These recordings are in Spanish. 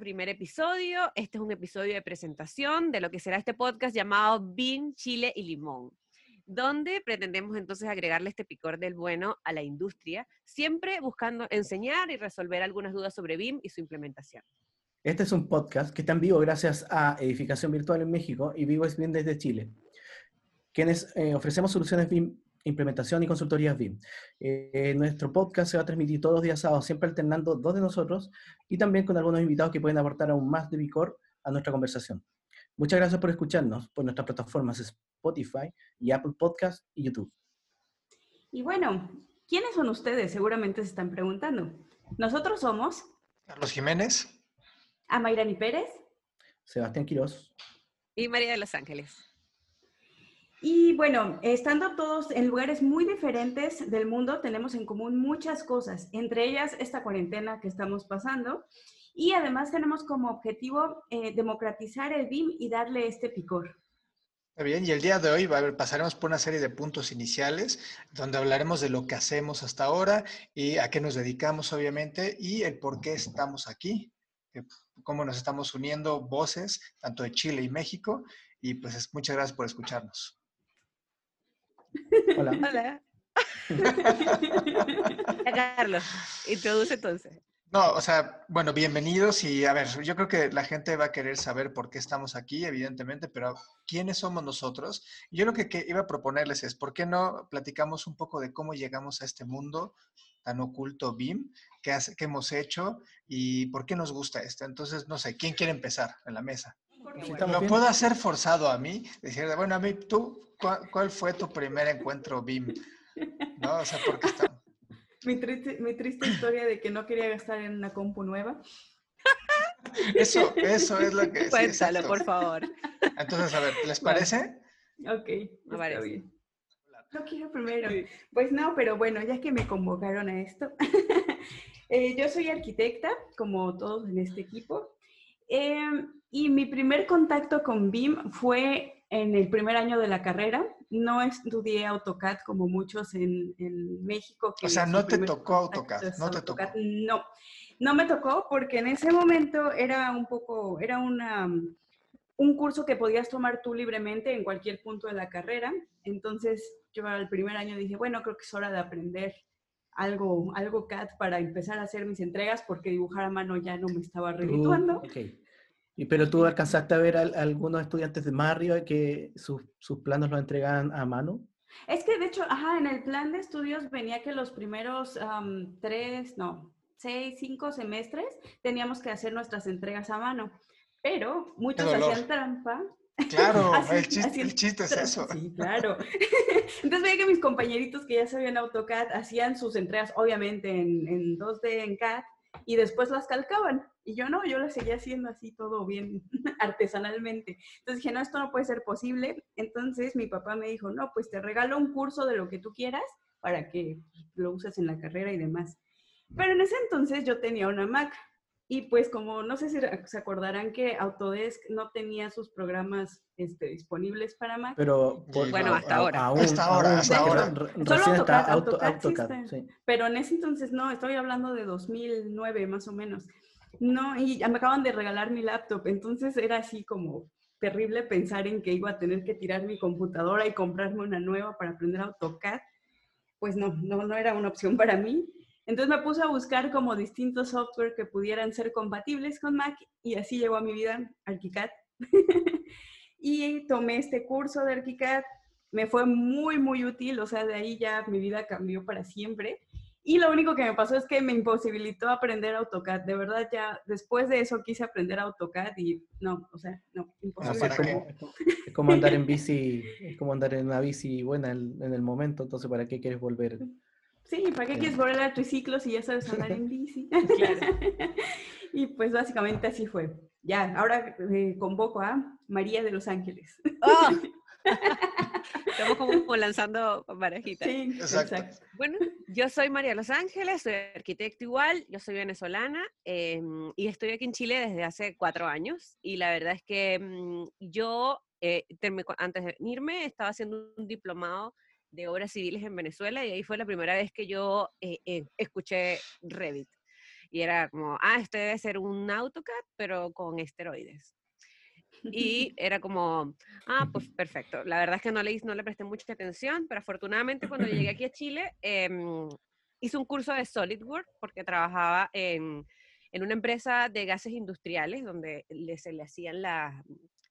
Primer episodio. Este es un episodio de presentación de lo que será este podcast llamado BIM, Chile y Limón, donde pretendemos entonces agregarle este picor del bueno a la industria, siempre buscando enseñar y resolver algunas dudas sobre BIM y su implementación. Este es un podcast que está en vivo gracias a Edificación Virtual en México y Vivo es BIM desde Chile, quienes eh, ofrecemos soluciones BIM, implementación y consultorías BIM. Eh, nuestro podcast se va a transmitir todos los días sábados, siempre alternando dos de nosotros y también con algunos invitados que pueden aportar aún más de Vicor a nuestra conversación. Muchas gracias por escucharnos por nuestras plataformas Spotify y Apple Podcast y YouTube. Y bueno, ¿quiénes son ustedes? Seguramente se están preguntando. Nosotros somos Carlos Jiménez. Amairani Pérez Sebastián Quiroz. Y María de los Ángeles. Y bueno, estando todos en lugares muy diferentes del mundo, tenemos en común muchas cosas, entre ellas esta cuarentena que estamos pasando y además tenemos como objetivo eh, democratizar el BIM y darle este picor. Bien, y el día de hoy pasaremos por una serie de puntos iniciales donde hablaremos de lo que hacemos hasta ahora y a qué nos dedicamos, obviamente, y el por qué estamos aquí, cómo nos estamos uniendo voces, tanto de Chile y México, y pues es- muchas gracias por escucharnos. Hola. Hola. Carlos, introduce entonces. No, o sea, bueno, bienvenidos y a ver, yo creo que la gente va a querer saber por qué estamos aquí, evidentemente, pero ¿quiénes somos nosotros? Yo lo que, que iba a proponerles es, ¿por qué no platicamos un poco de cómo llegamos a este mundo tan oculto BIM, qué, hace- qué hemos hecho y por qué nos gusta esto? Entonces, no sé, ¿quién quiere empezar en la mesa? Sí, estamos Lo puedo hacer forzado a mí, decir, bueno, a mí, tú, ¿cuál, cuál fue tu primer encuentro BIM? ¿No? O sea, ¿por qué estamos? Mi triste, mi triste historia de que no quería gastar en una compu nueva. Eso, eso es lo que... sí, Cuéntalo, exacto. por favor. Entonces, a ver, ¿les parece? Ok, está parece. bien. No quiero primero. Sí. Pues no, pero bueno, ya que me convocaron a esto, eh, yo soy arquitecta, como todos en este equipo, em, y mi primer contacto con BIM fue en el primer año de la carrera. No estudié AutoCAD como muchos en, en México. que O sea, te tocó AutoCAD, no te tocó. AutoCAD. No, no me tocó porque en ese momento era un poco, era una, un curso que podías tomar tú libremente en cualquier punto de la carrera. Entonces yo al primer año dije, bueno, creo que es hora de aprender algo, algo CAD para empezar a hacer mis entregas porque dibujar a mano ya no me estaba redituando. ok. Y, pero tú alcanzaste a ver a, a algunos estudiantes de más arriba que sus, sus planos los entregaban a mano. Es que de hecho, ajá, en el plan de estudios venía que los primeros am, tres, no, seis, cinco semestres teníamos que hacer nuestras entregas a mano. Pero muchos hacían trampa. Claro, Así- el, chiste, así el chiste es eso. Sí, claro. Entonces veía que mis compañeritos que ya sabían AutoCAD hacían sus entregas, obviamente, en, en 2D, en CAD, y después las calcaban. Y yo no, yo las seguía haciendo así todo bien artesanalmente. Entonces dije, no, esto no puede ser posible. Entonces mi papá me dijo, no, pues te regalo un curso de lo que tú quieras para que lo uses en la carrera y demás. Pero en ese entonces yo tenía una Mac. Y pues como no sé si se acordarán que Autodesk no tenía sus programas este, disponibles para Mac. Pero por- Bueno, hasta ahora. aún- Hasta ahora, aún, hasta ahora. re- Solo Recién está AutoCAD, auto, AutoCAD AutoCAD, sí. Pero en ese entonces no, estoy hablando de 2009 más o menos. No, y ya me acaban de regalar mi laptop, entonces era así como terrible pensar en que iba a tener que tirar mi computadora y comprarme una nueva para aprender AutoCAD. Pues no, no, no era una opción para mí. Entonces me puse a buscar como distintos software que pudieran ser compatibles con Mac y así llegó a mi vida ArchiCAD. y tomé este curso de ArchiCAD. Me fue muy, muy útil, o sea, de ahí ya mi vida cambió para siempre. Y lo único que me pasó es que me imposibilitó aprender AutoCAD. De verdad, ya después de eso quise aprender AutoCAD y no, o sea, no, No, imposible. como, es como- es como andar en bici, es como andar en una bici buena en, en el momento, entonces ¿para qué quieres volver? Sí, ¿para qué quieres volver a triciclo si ya sabes andar en bici? Claro. y pues básicamente así fue. Ya, ahora eh, convoco a María de Los Ángeles. ¡Oh! Estamos como lanzando parejitas. Sí, Exacto. exacto. Bueno, yo soy María Los Ángeles, soy arquitecto igual, yo soy venezolana em, y estoy aquí en Chile desde hace cuatro años. Y la verdad es que mm, yo, eh, antes de venirme, estaba haciendo un diplomado de obras civiles en Venezuela y ahí fue la primera vez que yo eh, eh, escuché Revit. Y era como, ah, este debe ser un AutoCAD, pero con esteroides. Y era como, ah, pues perfecto. La verdad es que no le, no le presté mucha atención, pero afortunadamente cuando llegué aquí a Chile, em, hice un curso de SolidWorks porque trabajaba en, en una empresa de gases industriales donde se le hacían las,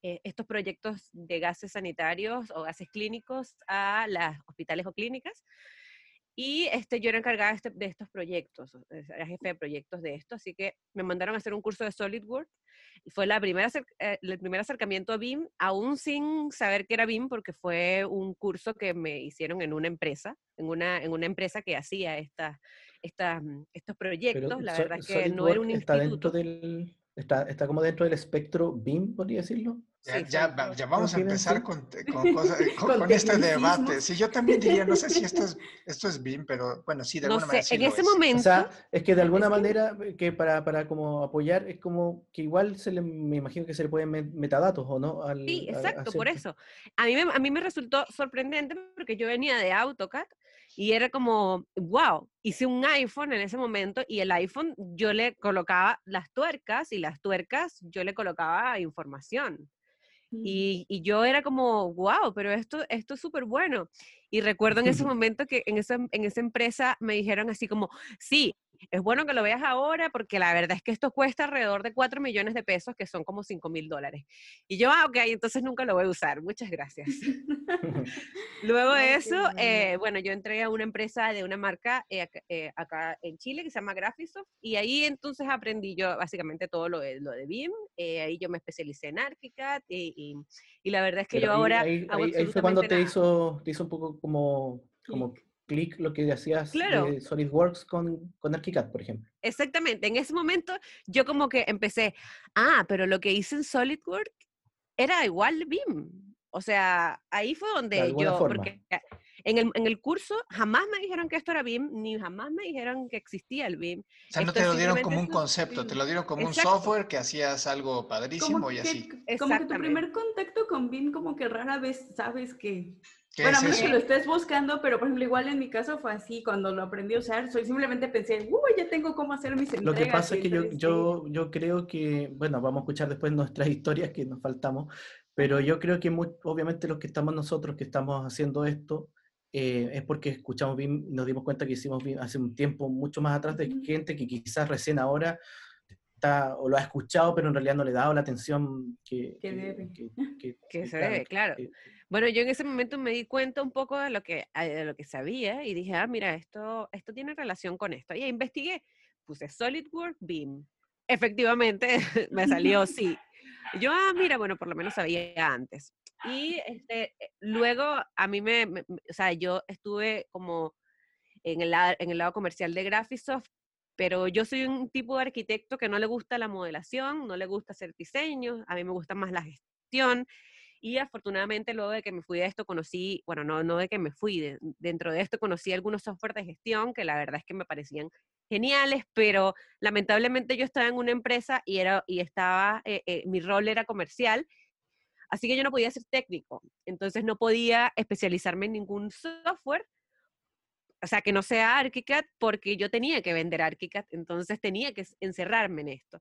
eh, estos proyectos de gases sanitarios o gases clínicos a las hospitales o clínicas. Y este, yo era encargada de, este- de estos proyectos, era jefe de proyectos de esto, así que me mandaron a hacer un curso de SolidWorks y fue la primera, eh, el primer acercamiento a BIM, aún sin saber que era BIM, porque fue un curso que me hicieron en una empresa, en una, en una empresa que hacía estas, estas, mm, estos proyectos. la So- verdad es que no era un está instituto. dentro del, está, está como dentro del espectro BIM, podría decirlo. Ya, Sí, ya, ya vamos a empezar con, con, cosas- con- Con este debate. Sí, yo también diría, no sé si esto es, esto es BIM, pero bueno, sí, de No alguna manera sé, sí en ese es. momento... O sea, es que de alguna Es manera, eh, que para, para como apoyar, es como que igual se le, me imagino que se le pueden met- metadatos, ¿o no? Al- Sí, a- a exacto, por eso. A mí, me, a mí me resultó sorprendente porque yo venía de AutoCAD y era como, wow, hice un iPhone en ese momento y el iPhone yo le colocaba las tuercas y las tuercas yo le colocaba información. Y, y yo era como, wow, pero esto, esto es súper bueno. Y recuerdo en ese momento que en esa, en esa empresa me dijeron así como, sí, es bueno que lo veas ahora porque la verdad es que esto cuesta alrededor de 4 millones de pesos, que son como 5 mil dólares. Y yo, ah, ok, entonces nunca lo voy a usar. Muchas gracias. Luego de eso, bueno. eh, bueno, yo entré a una empresa de una marca eh, eh, acá en Chile que se llama Graphisoft y ahí entonces aprendí yo básicamente todo lo de, lo de BIM. eh, ahí yo me especialicé en ArchiCAD y, y, y la verdad es que Pero yo ahí- ahora ahí, hago ahí- ahí fue cuando te hizo, te hizo un poco como, como clic lo que hacías Claro. de SolidWorks con, con ArchiCAD, por ejemplo. Exactamente, en ese momento yo como que empecé, ah, pero lo que hice en SolidWorks era igual BIM. O sea, ahí fue donde yo, forma. porque en el, en el curso jamás me dijeron que esto era BIM, ni jamás me dijeron que existía el BIM. O sea, no esto te lo dieron como un concepto, te lo dieron como Exacto. un software que hacías algo padrísimo Como y que, así. como que tu primer contacto con BIM como que rara vez sabes que... ¿Qué Bueno, a es menos eso? que lo estés buscando, pero por ejemplo, igual en mi caso fue así, cuando lo aprendí a usar, soy simplemente pensé, uy, ya tengo cómo hacer mis entregas. Lo que pasa es que yo, entonces, yo, yo creo que, bueno, vamos a escuchar después nuestras historias que nos faltamos, pero yo creo que mu- obviamente los que estamos nosotros que estamos haciendo esto eh, es porque escuchamos bien, nos dimos cuenta que hicimos hace un tiempo mucho más atrás de gente que quizás recién ahora está o lo ha escuchado, pero en realidad no le ha dado la atención que, Que debe. que- que- Que se debe, claro. Bueno, yo en ese momento me di cuenta un poco de lo que, ah, de lo que sabía y dije, ah, mira, esto, esto tiene relación con esto. Y ahí investigué, puse SolidWorks BIM. Efectivamente, me salió sí. Yo, ah, mira, bueno, por lo menos sabía antes. Y este, eh, luego a mí me, me- o sea, yo estuve como en el, en el lado comercial de Graphisoft, pero yo soy un tipo de arquitecto que no le gusta la modelación, no le gusta hacer diseños, a mí me gusta más la gestión. Y afortunadamente luego de que me fui de esto conocí, bueno, no, no de que me fui, de- dentro de esto conocí algunos software de gestión que la verdad es que me parecían geniales, pero lamentablemente yo estaba en una empresa y, era, y estaba, eh, eh, mi rol era comercial, así que yo no podía ser técnico, entonces no podía especializarme en ningún software, o sea, que no sea ArchiCAD, porque yo tenía que vender ArchiCAD, entonces tenía que encerrarme en esto.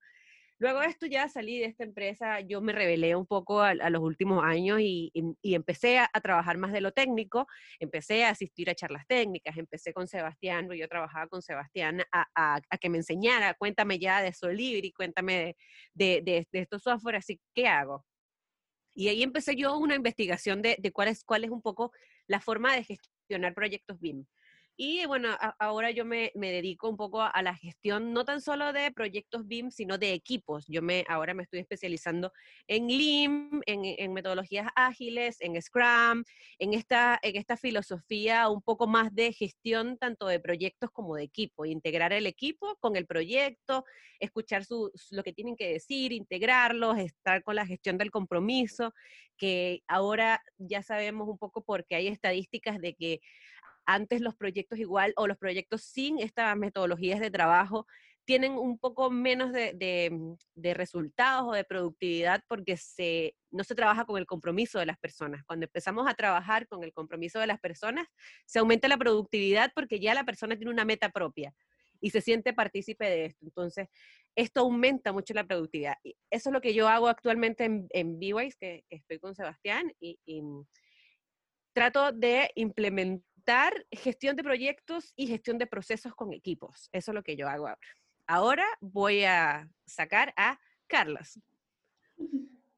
Luego de esto ya salí de esta empresa, yo me rebelé un poco a, a los últimos años y, y- y empecé a, a trabajar más de lo técnico, empecé a asistir a charlas técnicas, empecé con Sebastián, yo trabajaba con Sebastián a- a que me enseñara, cuéntame ya de Solibri, cuéntame de, de, de, de estos software, así, ¿qué hago? Y ahí empecé yo una investigación de, de cuál, es, cuál es un poco la forma de gestionar proyectos BIM. Y bueno, ahora yo me, dedico un poco a, la gestión no tan solo de proyectos BIM, sino de equipos. Yo me, ahora me estoy especializando en LIM, en, metodologías ágiles, en Scrum, en esta, en esta filosofía un poco más de gestión tanto de proyectos como de equipo. Integrar el equipo con el proyecto, escuchar su, lo que tienen que decir, integrarlos, estar con la gestión del compromiso, que ahora ya sabemos un poco porque hay estadísticas de que antes los proyectos igual o los proyectos sin estas metodologías de trabajo tienen un poco menos de, mm, resultados o de productividad porque se, no se trabaja con el compromiso de las personas. Cuando empezamos a trabajar con el compromiso de las personas, se aumenta la productividad porque ya la persona tiene una meta propia y se siente partícipe de esto. Entonces, esto aumenta mucho la productividad. Y eso es lo que yo hago actualmente en, en que, estoy con Sebastián, y, y mm, trato de implementar gestión de proyectos y gestión de procesos con equipos. Eso es lo que yo hago ahora. Ahora voy a sacar a Carlos.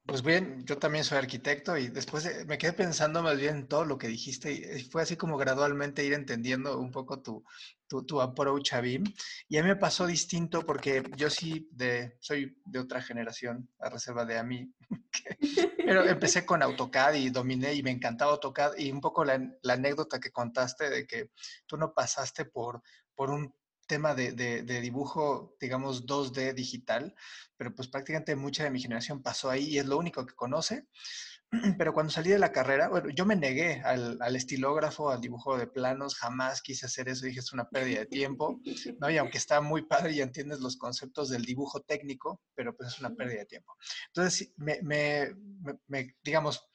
Pues bien, yo también soy arquitecto y después me quedé pensando más bien en todo lo que dijiste y fue así como gradualmente ir entendiendo un poco tu, tu, approach a BIM. Y a mí me pasó distinto porque yo sí de, soy de otra generación, a reserva de a mí, pero empecé con AutoCAD y dominé y me encantaba AutoCAD y un poco la, la anécdota que contaste de que tú no pasaste por, por un tema de, de, dibujo, digamos, 2D digital, pero pues prácticamente mucha de mi generación pasó ahí y es lo único que conoce. Pero cuando salí de la carrera, bueno, yo me negué al, al, estilógrafo, al dibujo de planos, jamás quise hacer eso, dije, es una pérdida de tiempo, ¿no? Y aunque está muy padre y entiendes los conceptos del dibujo técnico, pero pues es una pérdida de tiempo. Entonces, me, me, me digamos,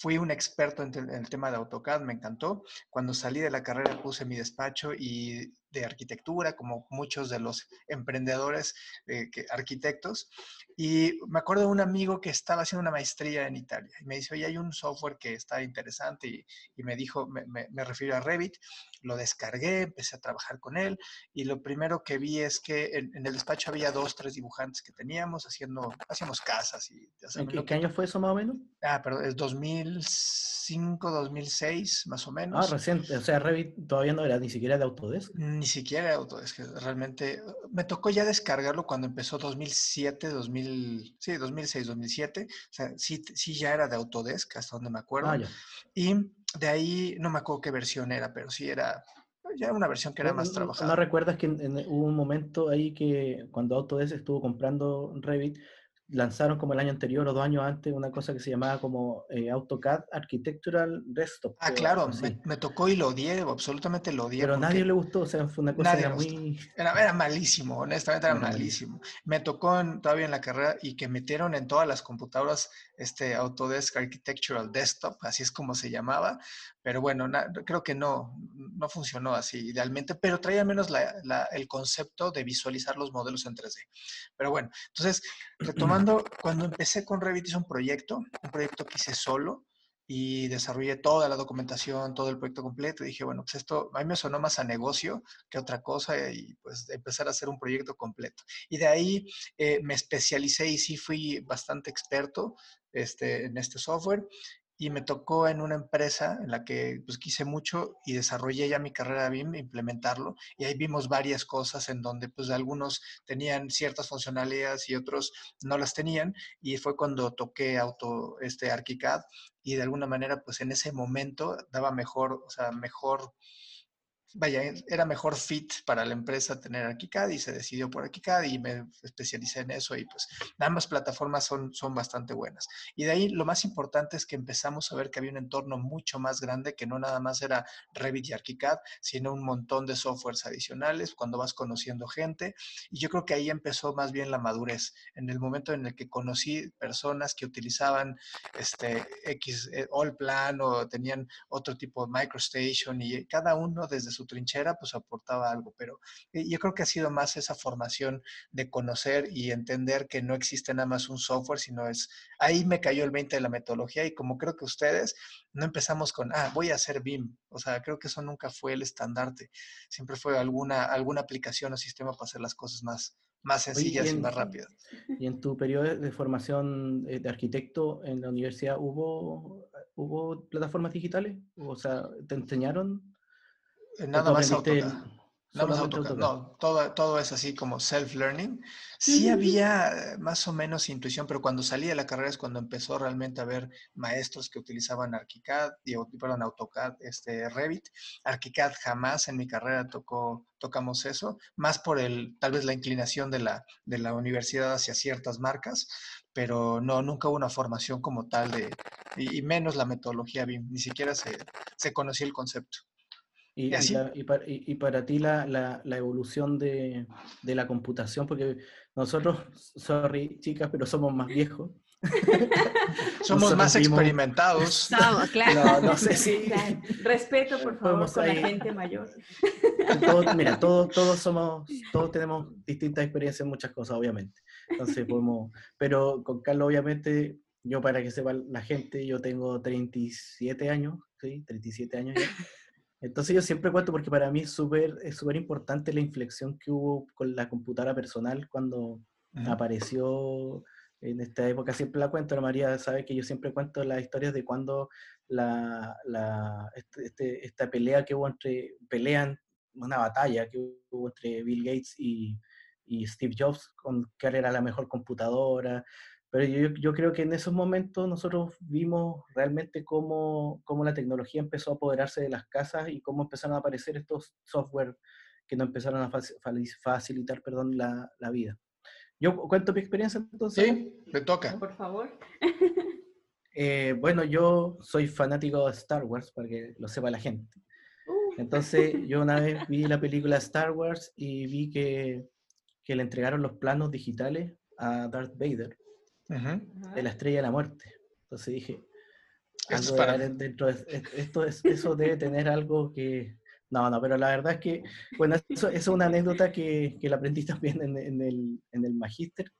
Fui un experto en, el tema de AutoCAD, me encantó. Cuando salí de la carrera puse mi despacho y de arquitectura, como muchos de los emprendedores eh, arquitectos. Y me acuerdo de un amigo que estaba haciendo una maestría en Italia y me dice, oye, hay un software que está interesante y, y me dijo, me, me, me, refiero a Revit, lo descargué, empecé a trabajar con él y lo primero que vi es que en, el despacho había dos, tres dibujantes que teníamos haciendo, hacíamos casas. Y, ¿En qué, año fue eso más o menos? Ah, pero es 2005, 2006, más o menos. Ah, reciente, o sea, Revit todavía no era ni siquiera de Autodesk. Ni siquiera era Autodesk, realmente me tocó ya descargarlo cuando empezó 2007, 2000 sí, 2006, 2007. O sea, sí, sí ya era de Autodesk, hasta donde me acuerdo. Ah, y de ahí, no me acuerdo qué versión era, pero sí era ya una versión que era más trabajada. ¿No recuerdas que hubo un momento ahí que cuando Autodesk estuvo comprando Revit, lanzaron como el año anterior o dos años antes una cosa que se llamaba como eh, AutoCAD Architectural Desktop. Ah, claro, me, tocó y lo odié, absolutamente lo odié. Pero a nadie le gustó, o sea, fue una cosa era muy... Era, malísimo, honestamente era malísimo. Me tocó todavía en la carrera y que metieron en todas las computadoras este Autodesk Architectural Desktop, así es como se llamaba, pero bueno, creo que no, no funcionó así idealmente, pero traía menos el concepto de visualizar los modelos en 3D. Pero bueno, entonces, retomando, cuando empecé con Revit hice un proyecto, un proyecto que hice solo, y desarrollé toda la documentación, todo el proyecto completo. Y dije, bueno, pues esto a mí me sonó más a negocio que otra cosa y pues empezar a hacer un proyecto completo. Y de ahí eh, me especialicé y sí fui bastante experto este, en este software y me tocó en una empresa en la que pues quise mucho y desarrollé ya mi carrera BIM, implementarlo y ahí vimos varias cosas en donde pues algunos tenían ciertas funcionalidades y otros no las tenían y fue cuando toqué auto este ArchiCAD y de alguna manera pues en ese momento daba mejor, o sea, mejor vaya, era mejor fit para la empresa tener ArchiCAD y se decidió por ArchiCAD y me especialicé en eso y pues ambas plataformas son, son bastante buenas. Y de ahí lo más importante es que empezamos a ver que había un entorno mucho más grande que no nada más era Revit y ArchiCAD, sino un montón de softwares adicionales cuando vas conociendo gente. Y yo creo que ahí empezó más bien la madurez, en el momento en el que conocí personas que utilizaban este X eh, All Plan o tenían otro tipo de MicroStation y cada uno desde su trinchera, pues aportaba algo. Pero eh, yo creo que ha sido más esa formación de conocer y entender que no existe nada más un software, sino es, ahí me cayó el 20 de la metodología y como creo que ustedes, no empezamos con, ah, voy a hacer BIM. O sea, creo que eso nunca fue el estandarte. Siempre fue alguna, alguna aplicación o sistema para hacer las cosas más, más sencillas y, más rápidas. ¿Y en tu periodo de formación eh, de arquitecto en la universidad hubo, hubo plataformas digitales? O sea, ¿te enseñaron? Nada más el- Nada más. No, todo, todo es así como self-learning. Sí había eh, más o menos intuición, pero cuando salí de la carrera es cuando empezó realmente a haber maestros que utilizaban ArchiCAD, digo, perdón, AutoCAD, este, Revit. ArchiCAD jamás en mi carrera tocó, tocamos eso, más por el, tal vez la inclinación de la, de la universidad hacia ciertas marcas, pero no, nunca hubo una formación como tal de, y, y menos la metodología BIM, ni siquiera se, se conocía el concepto. Y, Y la- y para, y- y para ti la, la- la evolución de, de la computación, porque nosotros, sorry chicas, pero somos más viejos. Somos más vimos- experimentados. Somos, claro. No, no sé si... Claro. Respeto, por favor, con ahí- la gente mayor. todos- mira, todos, todos somos, todos tenemos distintas experiencias en muchas cosas, obviamente. Entonces podemos, pero con Carlos, obviamente, yo para que sepa la gente, yo tengo 37 años, ¿sí? 37 años ya. Entonces yo siempre cuento porque para mí es súper es súper importante la inflexión que hubo con la computadora personal cuando apareció en esta época, siempre la cuento, la María sabe que yo siempre cuento las historias de cuando la, la- este- este- esta pelea que hubo entre, pelean, una batalla que hubo entre Bill Gates y, y Steve Jobs, con cuál era la mejor computadora, pero yo, yo creo que en esos momentos nosotros vimos realmente cómo, cómo la tecnología empezó a apoderarse de las casas y cómo empezaron a aparecer estos software que nos empezaron a facilitar perdón, la, la vida. Yo cu- cuento mi experiencia entonces. Sí, le toca. Por favor. Eh, bueno, yo soy fanático de Star Wars, para que lo sepa la gente. Uh, Entonces, yo una vez vi la película Star Wars y vi que, que le entregaron los planos digitales a Darth Vader Ujú. de la Estrella de la Muerte. Entonces dije, Esto es algo para dentro de- es- esto es, eso debe tener algo que... No, no, pero la verdad es que, bueno, eso, eso es una anécdota que, que la aprendí también en, en el, en el magíster.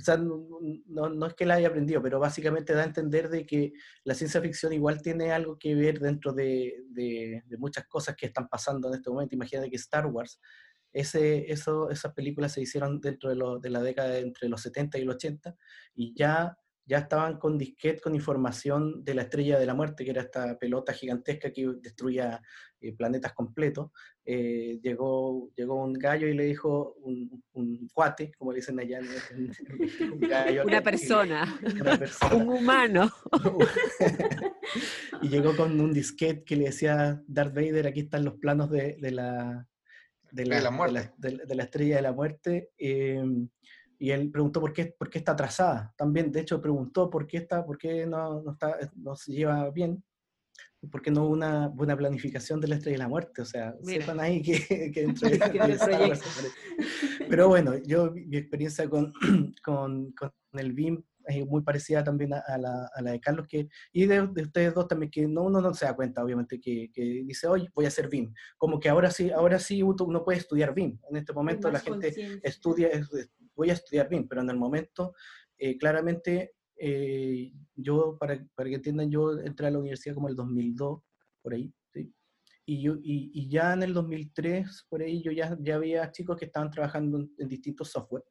O sea, no, no- no es que la haya aprendido, pero básicamente da a entender de que la ciencia ficción igual tiene algo que ver dentro de, de- de muchas cosas que están pasando en este momento. Imagínate que Star Wars, ese, eso, esas películas se hicieron dentro de, lo- de la década de entre los 70 y los 80 y ya, ya estaban con disquete con información de la estrella de la muerte, que era esta pelota gigantesca que destruía eh, planetas completos. Eh, llegó, llegó un gallo y le dijo, un, un cuate, como le dicen allá, un gallo Una persona, una persona. un humano. y llegó con un disquete que le decía Darth Vader, aquí están los planos de, de la, de, De la muerte. de la- de la estrella de la muerte. eh, y él preguntó por qué, por qué está atrasada. También, de hecho, preguntó por qué, está, por qué no, no, está, no se lleva bien. ¿Por qué no hubo una buena planificación de la estrella de la muerte? O sea, Mira. sepan ahí que, que dentro de-. Pero bueno, yo mi mi experiencia con, con, con el BIM es muy parecida también a, a la, a la de Carlos, que, y de, de ustedes dos también, que no, uno no se da cuenta, obviamente, que, que dice, oye, voy a hacer BIM. Como que ahora sí, ahora sí uno puede estudiar BIM. En este momento la gente estudia, es- es- voy a estudiar BIM, pero en el momento, eh, claramente, eh, yo, para, para que entiendan, yo entré a la universidad como el 2002, por ahí, ¿sí? Y, yo, y, y ya en el 2003, por ahí, yo ya, ya había chicos que estaban trabajando en, en distintos software,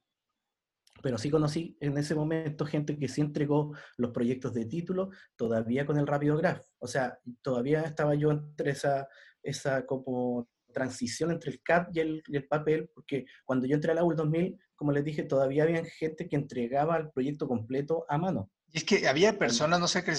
pero sí conocí en ese momento gente que sí entregó los proyectos de título todavía con el rápido graph. O sea, todavía estaba yo entre esa, esa como transición entre el CAD y el, y el papel, porque cuando yo entré a la U 2000, como les dije, todavía había gente que entregaba el proyecto completo a mano. Y es que había personas, no sé qué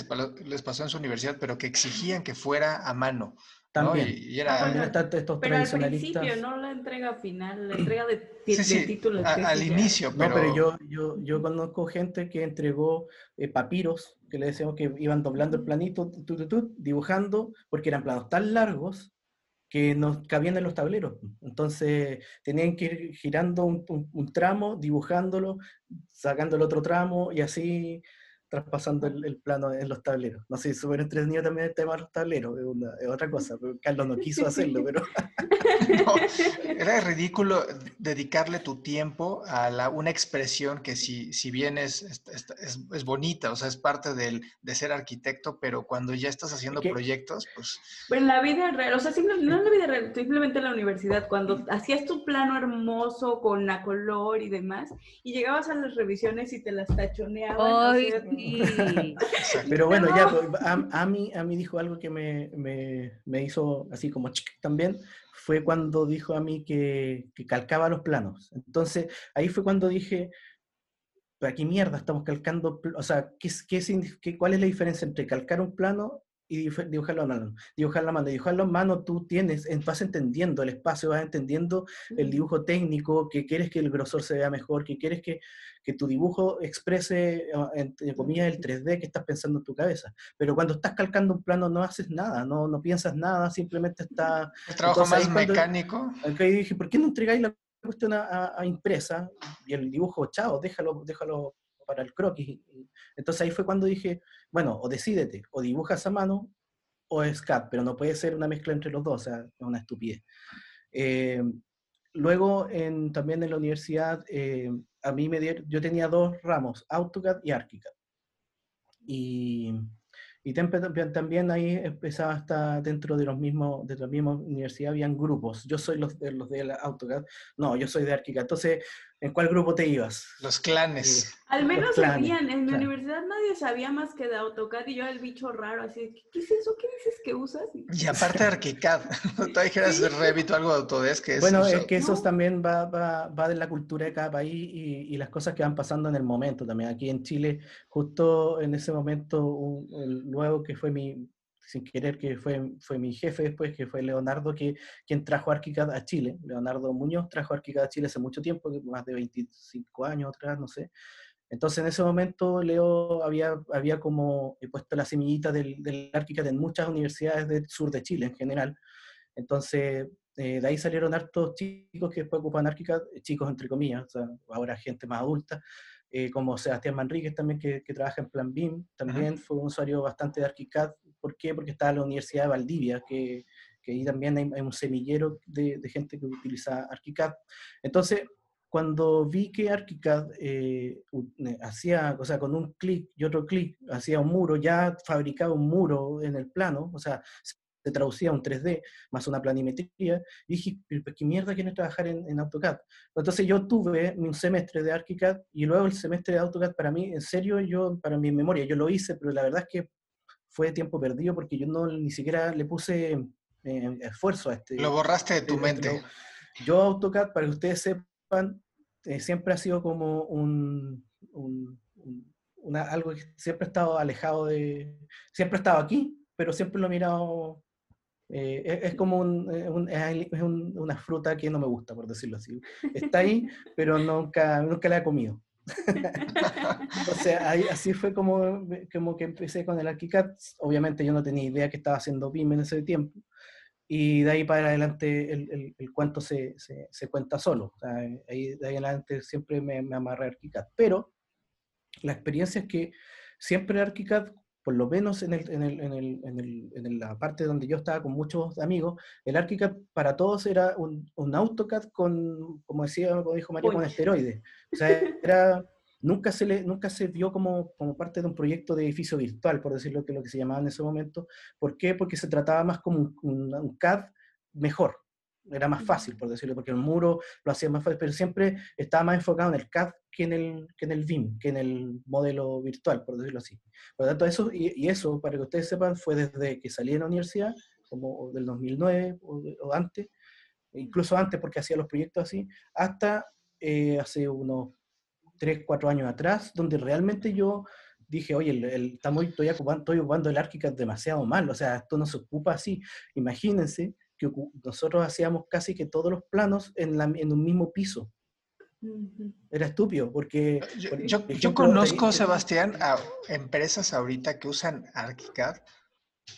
les pasó en su universidad, pero que exigían que fuera a mano. ¿No? También. Y, y era, Ah, bueno, estos Pero al principio, no la entrega final, la entrega de, Sí, de sí, título. de a- tesis al inicio, No, pero, pero yo, yo, yo conozco gente que entregó eh, papiros, que le decíamos que iban doblando el planito, tu, tu, tu, dibujando, porque eran planos tan largos que no cabían en los tableros. Entonces tenían que ir girando un, un- un tramo, dibujándolo, sacando el otro tramo y así traspasando el, plano en los tableros. No sé, súper entretenido también el tema de los tableros, es, una- es otra cosa, Carlos no quiso hacerlo, pero no, era ridículo dedicarle tu tiempo a la, una expresión que si, si bien es, es, es- es bonita, o sea, es parte del, de ser arquitecto, pero cuando ya estás haciendo proyectos, pues Pero en la vida real, o sea, simple- no en la vida real, simplemente en la universidad, cuando hacías tu plano hermoso con la color y demás, y llegabas a las revisiones y te las tachoneaban. o Ay, sea, sí. exacto. Pero bueno, No. ya, pues, a, a mí, a mí dijo algo que me, me, me hizo así como también, fue cuando dijo a mí que, que calcaba los planos. Entonces, ahí fue cuando dije, ¿para qué mierda estamos calcando? O sea, ¿qué, qué, cuál es la diferencia entre calcar un plano y dibujarlo a mano. Dibujar la mano. Dibujarlo a mano tú tienes, vas entendiendo el espacio, vas entendiendo el dibujo técnico, que quieres que el grosor se vea mejor, que quieres que, que tu dibujo exprese, ah, entre comillas, el 3D que estás pensando en tu cabeza. Pero cuando estás calcando un plano no haces nada, no, no piensas nada, simplemente está... El trabajo más mecánico. Acá dije, ¿por qué no entregáis la cuestión a, a, impresa? Y el dibujo, chao, déjalo, déjalo para el croquis. Entonces ahí fue cuando dije, bueno, o decídete, o dibujas a mano o es CAD, pero no puede ser una mezcla entre los dos, o sea, es una estupidez. Eh, luego, en, también en la universidad, eh, a mí me dieron, yo tenía dos ramos, AutoCAD y ArchiCAD. Y y también ahí empezaba hasta dentro de los mismos, de la misma universidad habían grupos. Yo soy los de los de AutoCAD, no, yo soy de ArchiCAD. Entonces, ¿en cuál grupo te ibas? Los clanes. Al menos sabían, en mi universidad nadie sabía más que de AutoCAD y yo el bicho raro, así, ¿qué, es eso? ¿Qué dices que usas? Y aparte de ArchiCAD, tú dijeras sí. Revit o algo de Autodesk. Que es bueno, es que eso también va, va, va, de la cultura de cada país y, y, las cosas que van pasando en el momento también. Aquí en Chile, justo en ese momento, un, el nuevo que fue mi, sin querer, que fue, fue mi jefe después, que fue Leonardo, que, quien trajo ArchiCAD a Chile. Leonardo Muñoz trajo ArchiCAD a Chile hace mucho tiempo, más de 25 años atrás, no sé. Entonces en ese momento Leo había, había como puesto la semillita del, del ArchiCAD en muchas universidades del sur de Chile en general. Entonces eh, de ahí salieron hartos chicos que después ocupan ArchiCAD, chicos entre comillas, o sea, ahora gente más adulta, eh, como Sebastián Manríquez también, que, que, trabaja en Plan BIM, también fue un usuario bastante de ArchiCAD. ¿Por qué? Porque está la Universidad de Valdivia, que, que ahí también hay, un semillero de, gente que utiliza ArchiCAD. Entonces, cuando vi que ArchiCAD eh, hacía, o sea, con un clic y otro clic, hacía un muro, ya fabricaba un muro en el plano, o sea, se traducía a un 3D más una planimetría, dije, ¿qué mierda quieren trabajar en, en, AutoCAD? Entonces yo tuve un semestre de ArchiCAD y luego el semestre de AutoCAD para mí, en serio, yo, para mi memoria, yo lo hice, pero la verdad es que fue tiempo perdido porque yo no ni siquiera le puse eh, esfuerzo a este. Lo borraste de tu mente. Yo AutoCAD, para que ustedes sepan, eh, siempre ha sido como un, un, un una, algo que siempre he estado alejado de, siempre he estado aquí, pero siempre lo he mirado eh, es, es, como un, un, es un, una fruta que no me gusta, por decirlo así. Está ahí, pero nunca, nunca la he comido. o sea, ahí, así fue como, como que empecé con el ArchiCAD. Obviamente yo no tenía idea que estaba haciendo BIM en ese tiempo. Y de ahí para adelante el, el, el cuento se, se, se, cuenta solo. O sea, ahí, de ahí en adelante siempre me, me amarré a ArchiCAD. Pero la experiencia es que siempre ArchiCAD por lo menos en, el, en, el, en, el, en, el, en, la parte donde yo estaba con muchos amigos, el ArchiCAD para todos era un, un AutoCAD con, como decía, como dijo María, Uy. con esteroides. O sea, era, nunca, se le, nunca se vio como, como parte de un proyecto de edificio virtual, por decirlo que lo que se llamaba en ese momento. ¿Por qué? Porque se trataba más como un, un, un CAD mejor, era más fácil, por decirlo, porque el muro lo hacía más fácil, pero siempre estaba más enfocado en el CAD que en el, que en el BIM, que en el modelo virtual, por decirlo así. Por lo tanto, eso, y, y eso, para que ustedes sepan, fue desde que salí de la universidad, como del 2009 o, o antes, incluso antes porque hacía los proyectos así, hasta eh, hace unos 3, 4 años atrás, donde realmente yo dije, oye, el, el, estoy, ocupando, estoy ocupando el ArchiCAD demasiado mal, o sea, esto no se ocupa así. Imagínense que nosotros hacíamos casi que todos los planos en, la, en un mismo piso. Era estúpido, porque... Yo, yo, ejemplo, yo conozco, Sebastián, a empresas ahorita que usan ArchiCAD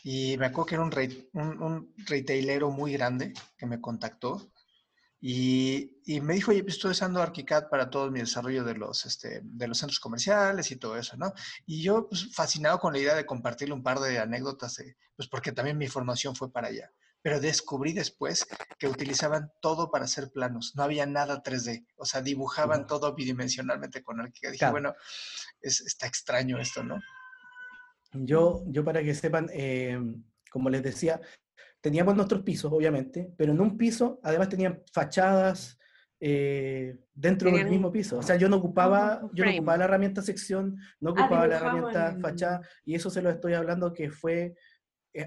y me acuerdo que era un, re, un, un retailero muy grande que me contactó y, y, me dijo, oye, estoy usando ArchiCAD para todo mi desarrollo de los, este, de los centros comerciales y todo eso, ¿no? Y yo, pues, fascinado con la idea de compartirle un par de anécdotas, de, pues porque también mi formación fue para allá pero descubrí después que utilizaban todo para hacer planos, no había nada 3D, o sea, dibujaban uh -huh. todo bidimensionalmente con Archica. Dije, claro. bueno, es, está extraño esto, ¿no? Yo, yo para que sepan, eh, como les decía, teníamos nuestros pisos, obviamente, pero en un piso además tenían fachadas eh, dentro Tenían del mismo piso. O sea, yo no ocupaba, yo no ocupaba la herramienta sección, no ocupaba ah, la herramienta fachada, y eso se lo estoy hablando que fue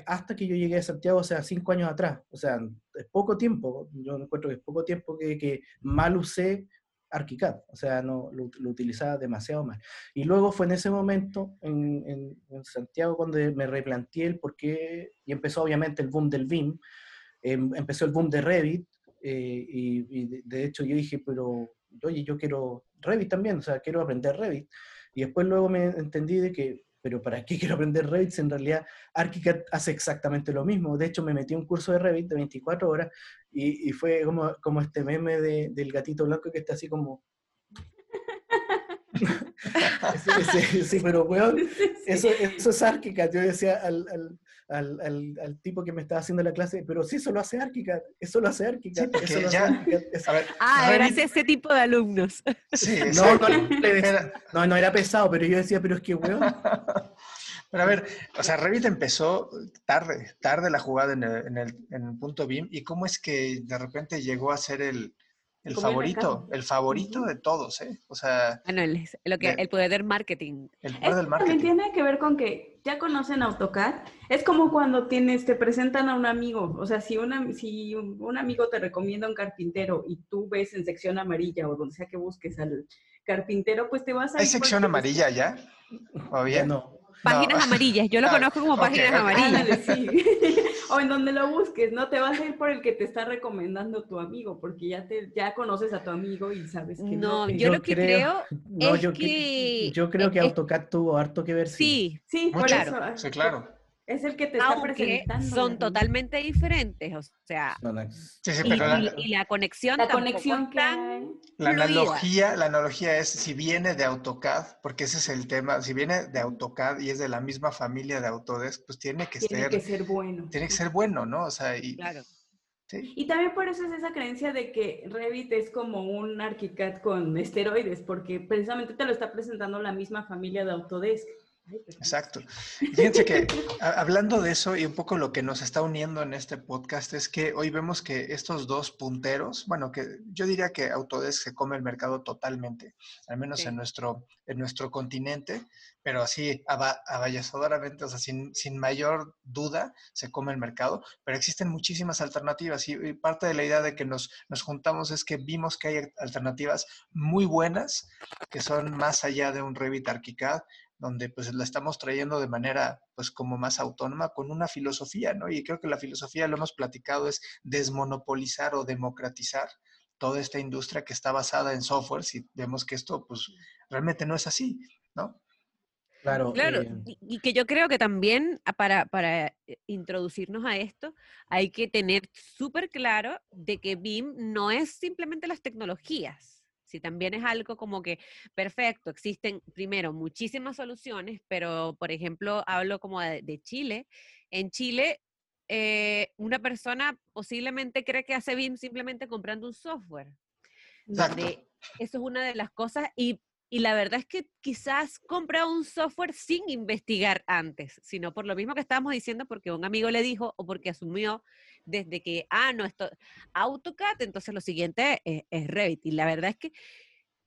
hasta que yo llegué a Santiago, o sea, cinco años atrás. O sea, es poco tiempo, yo encuentro que es poco tiempo que, que mal usé ArchiCAD, o sea, no, lo, utilizaba demasiado mal. Y luego fue en ese momento, en, Santiago, cuando me replanteé el por qué, y empezó obviamente el boom del BIM, em, empezó el boom de Revit, eh, y, de, de, hecho yo dije, pero oye, yo quiero Revit también, o sea, quiero aprender Revit. Y después luego me entendí de que pero ¿para qué quiero aprender Revit? En realidad, ArchiCAD hace exactamente lo mismo. De hecho, me metí un curso de Revit de 24 horas y, fue como, como este meme del gatito blanco que está así como... sí, pero weón, eso, eso es ArchiCAD. Yo decía al, al, al, al, tipo que me estaba haciendo la clase, pero sí, eso lo hace ArchiCAD, eso lo hace ArchiCAD. eso lo ya, ah, eras ese tipo de alumnos. Sí, no, no, no, era pesado, pero yo decía, pero es que, weón. Pero a ver, o sea, Revit empezó tarde, tarde la jugada en el, en el, en el punto BIM, y cómo es que de repente llegó a ser el, el favorito, el favorito de todos, ¿eh? O sea... Bueno, el, lo que, el poder del marketing. El poder del marketing. También tiene que ver con que ya conocen AutoCAD. Es como cuando tienes, te presentan a un amigo. O sea, si, una, si un amigo te recomienda un carpintero y tú ves en sección amarilla o donde sea que busques al carpintero, pues te vas a... ¿Hay sección amarilla ya? ¿O bien? No. Páginas amarillas, yo lo ah, conozco como páginas amarillas. sí. o en donde lo busques, ¿no? Te vas a ir por el que te está recomendando tu amigo, porque ya te ya conoces a tu amigo y sabes que no. no yo, lo que creo, es que... Yo creo que AutoCAD tuvo harto que ver, sí. Sí, por eso. Sí, claro. Es el que te está presentando. Son totalmente diferentes, o sea. y, la, conexión. La conexión que La analogía, la analogía es si viene de AutoCAD, porque ese es el tema. Si viene de AutoCAD y es de la misma familia de Autodesk, pues tiene que tiene ser. que ser bueno. Tiene que ser bueno, ¿no? O sea, y. Claro. ¿sí? Y también por eso es esa creencia de que Revit es como un ArchiCAD con esteroides, porque precisamente te lo está presentando la misma familia de Autodesk. Exacto. Fíjense que hablando de eso y un poco lo que nos está uniendo en este podcast es que hoy vemos que estos dos punteros, bueno, que yo diría que Autodesk se come el mercado totalmente, al menos en, nuestro, en nuestro continente, pero así avallazadoramente, o sea, sin, sin, mayor duda, se come el mercado, pero existen muchísimas alternativas y, y parte de la idea de que nos, nos juntamos es que vimos que hay alternativas muy buenas que son más allá de un Revit ArchiCAD, donde pues la estamos trayendo de manera pues como más autónoma con una filosofía, ¿no? Y creo que la filosofía, lo hemos platicado, es desmonopolizar o democratizar toda esta industria que está basada en software, si vemos que esto pues realmente no es así, ¿no? Claro, claro eh, y, que yo creo que también ah, para, para eh, introducirnos a esto hay que tener súper claro de que BIM no es simplemente las tecnologías, si también es algo como que, perfecto, existen primero muchísimas soluciones, pero por ejemplo, hablo como de, Chile. En Chile, eh, una persona posiblemente cree que hace BIM simplemente comprando un software. eso es una de las cosas y y la verdad es que quizás compra un software sin investigar antes, sino por lo mismo que estábamos diciendo, porque un amigo le dijo o porque asumió desde que, ah, no, esto, AutoCAD, entonces lo siguiente es, es Revit. Y la verdad es que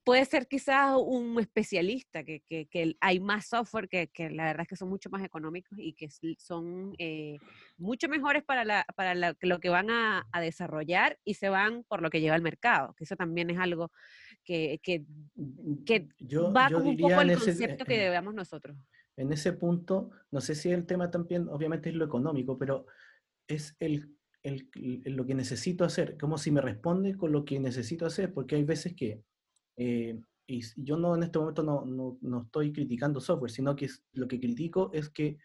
puede ser quizás un especialista, que, que, hay más software que, que, la verdad es que son mucho más económicos y que son eh, mucho mejores para, la, para lo que van a, a, desarrollar y se van por lo que lleva al mercado, que eso también es algo que, que, que va como un poco el concepto que debemos nosotros. En ese punto, no sé si el tema también, obviamente es lo económico, pero es el, el, lo que necesito hacer, como si me responde con lo que necesito hacer, porque hay veces que, eh, y yo no en este momento no, no, no, estoy criticando software, sino que lo que critico es que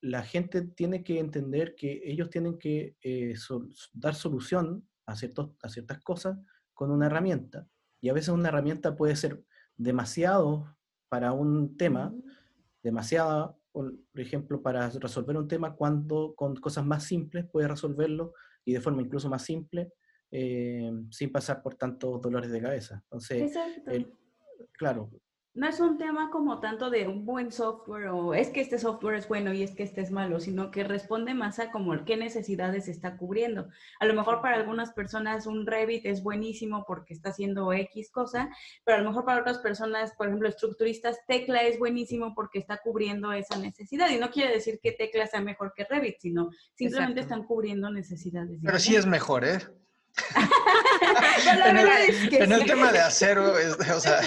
la gente tiene que entender que ellos tienen que eh, dar solución a, ciertos, a ciertas cosas con una herramienta. Y a veces una herramienta puede ser demasiado para un tema, demasiada, por ejemplo, para resolver un tema, cuando con cosas más simples puedes resolverlo y de forma incluso más simple, eh, sin pasar por tantos dolores de cabeza. Entonces, claro. No es un tema como tanto de un buen software o es que este software es bueno y es que este es malo, sino que responde más a como qué necesidades está cubriendo. A lo mejor para algunas personas un Revit es buenísimo porque está haciendo X cosa, pero a lo mejor para otras personas, por ejemplo, estructuristas, Tecla es buenísimo porque está cubriendo esa necesidad. Y no quiere decir que Tecla sea mejor que Revit, sino simplemente están cubriendo necesidades. Pero sí es mejor, ¿eh? En, el, tema de acero, o sea,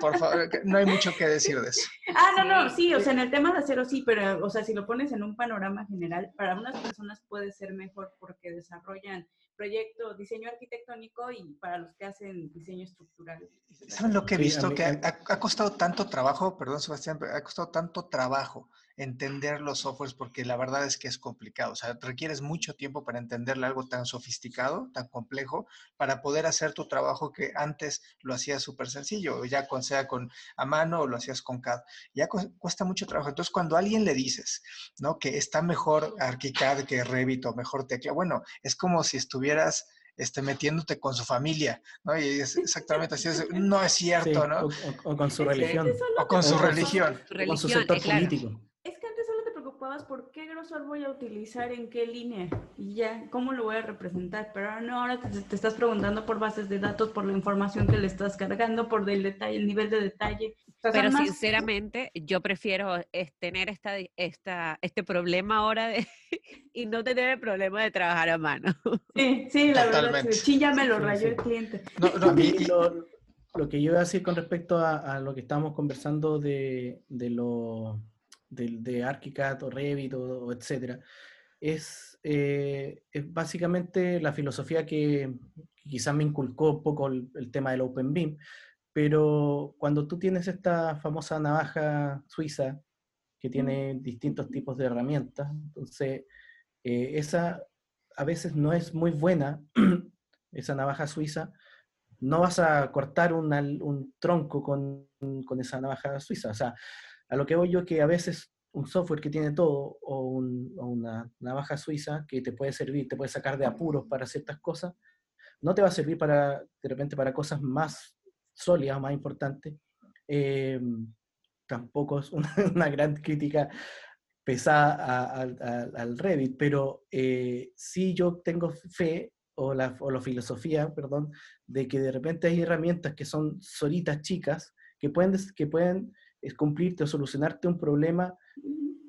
por favor, no hay mucho que decir de eso. Ah, no, no, sí, o sea, en el tema de acero sí, pero, o sea, si lo pones en un panorama general, para unas personas puede ser mejor porque desarrollan proyecto, diseño arquitectónico y para los que hacen diseño estructural. ¿Saben lo que he visto? Que ha, costado tanto trabajo, perdón Sebastián, ha costado tanto trabajo entender los softwares porque la verdad es que es complicado. O sea, requieres mucho tiempo para entenderle algo tan sofisticado, tan complejo, para poder hacer tu trabajo que antes lo hacías súper sencillo, ya con, sea con a mano o lo hacías con CAD. Ya cuesta mucho trabajo. Entonces, cuando a alguien le dices, ¿no? Que está mejor ArchiCAD que Revit o mejor Tecla, bueno, es como si estuvieras este, metiéndote con su familia, ¿no? Y es exactamente así, no es cierto, ¿no? O, con su religión. O con su religión. O con su sector político por qué grosor voy a utilizar en qué línea y ya, cómo lo voy a representar. Pero no, ahora te, estás preguntando por bases de datos, por la información que le estás cargando, por el detalle, el nivel de detalle. Pero sinceramente, yo prefiero tener esta, esta, este problema ahora de, y no tener el problema de trabajar a mano. Sí, sí, la verdad, sí, ya me lo rayó el cliente. lo, que yo iba a decir con respecto a, lo que estábamos conversando de, de lo de, de ArchiCAD o Revit o, etcétera, es, eh, es, básicamente la filosofía que, quizás me inculcó un poco el, tema del Open Beam, pero cuando tú tienes esta famosa navaja suiza que tiene distintos tipos de herramientas, entonces eh, esa a veces no es muy buena, esa navaja suiza, no vas a cortar un tronco con, con, esa navaja suiza. O sea, a lo que voy yo que a veces un software que tiene todo o, una navaja suiza que te puede servir, te puede sacar de apuros para ciertas cosas, no te va a servir para, de repente, para cosas más sólidas, más importantes. Eh, tampoco es una, gran crítica pesada al Revit, pero eh, sí yo tengo fe o la, o la, filosofía, perdón, de que de repente hay herramientas que son solitas chicas que pueden, que pueden es cumplirte o solucionarte un problema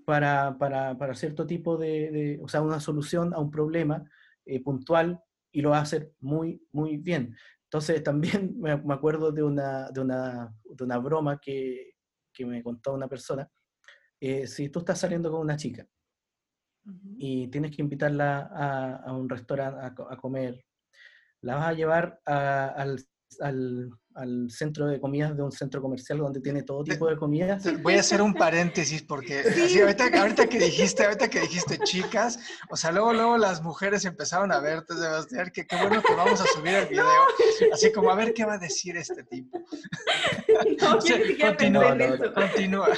para, para, para cierto tipo de, o sea, una solución a un problema eh, puntual y lo va a hacer muy, muy bien. Entonces también me, acuerdo de una, de una, de una broma que, que, me contó una persona. Eh, si tú estás saliendo con una chica y tienes que invitarla a, a un restaurante a, a, comer, la vas a llevar al, al, al centro de comidas de un centro comercial donde tiene todo tipo de comidas. Voy a hacer un paréntesis porque ahorita, que dijiste, ahorita que dijiste chicas, o sea, luego, luego las mujeres empezaron a verte, Sebastián, que qué bueno que vamos a subir el video, así como a ver qué va a decir este tipo. No, continúa, continúa.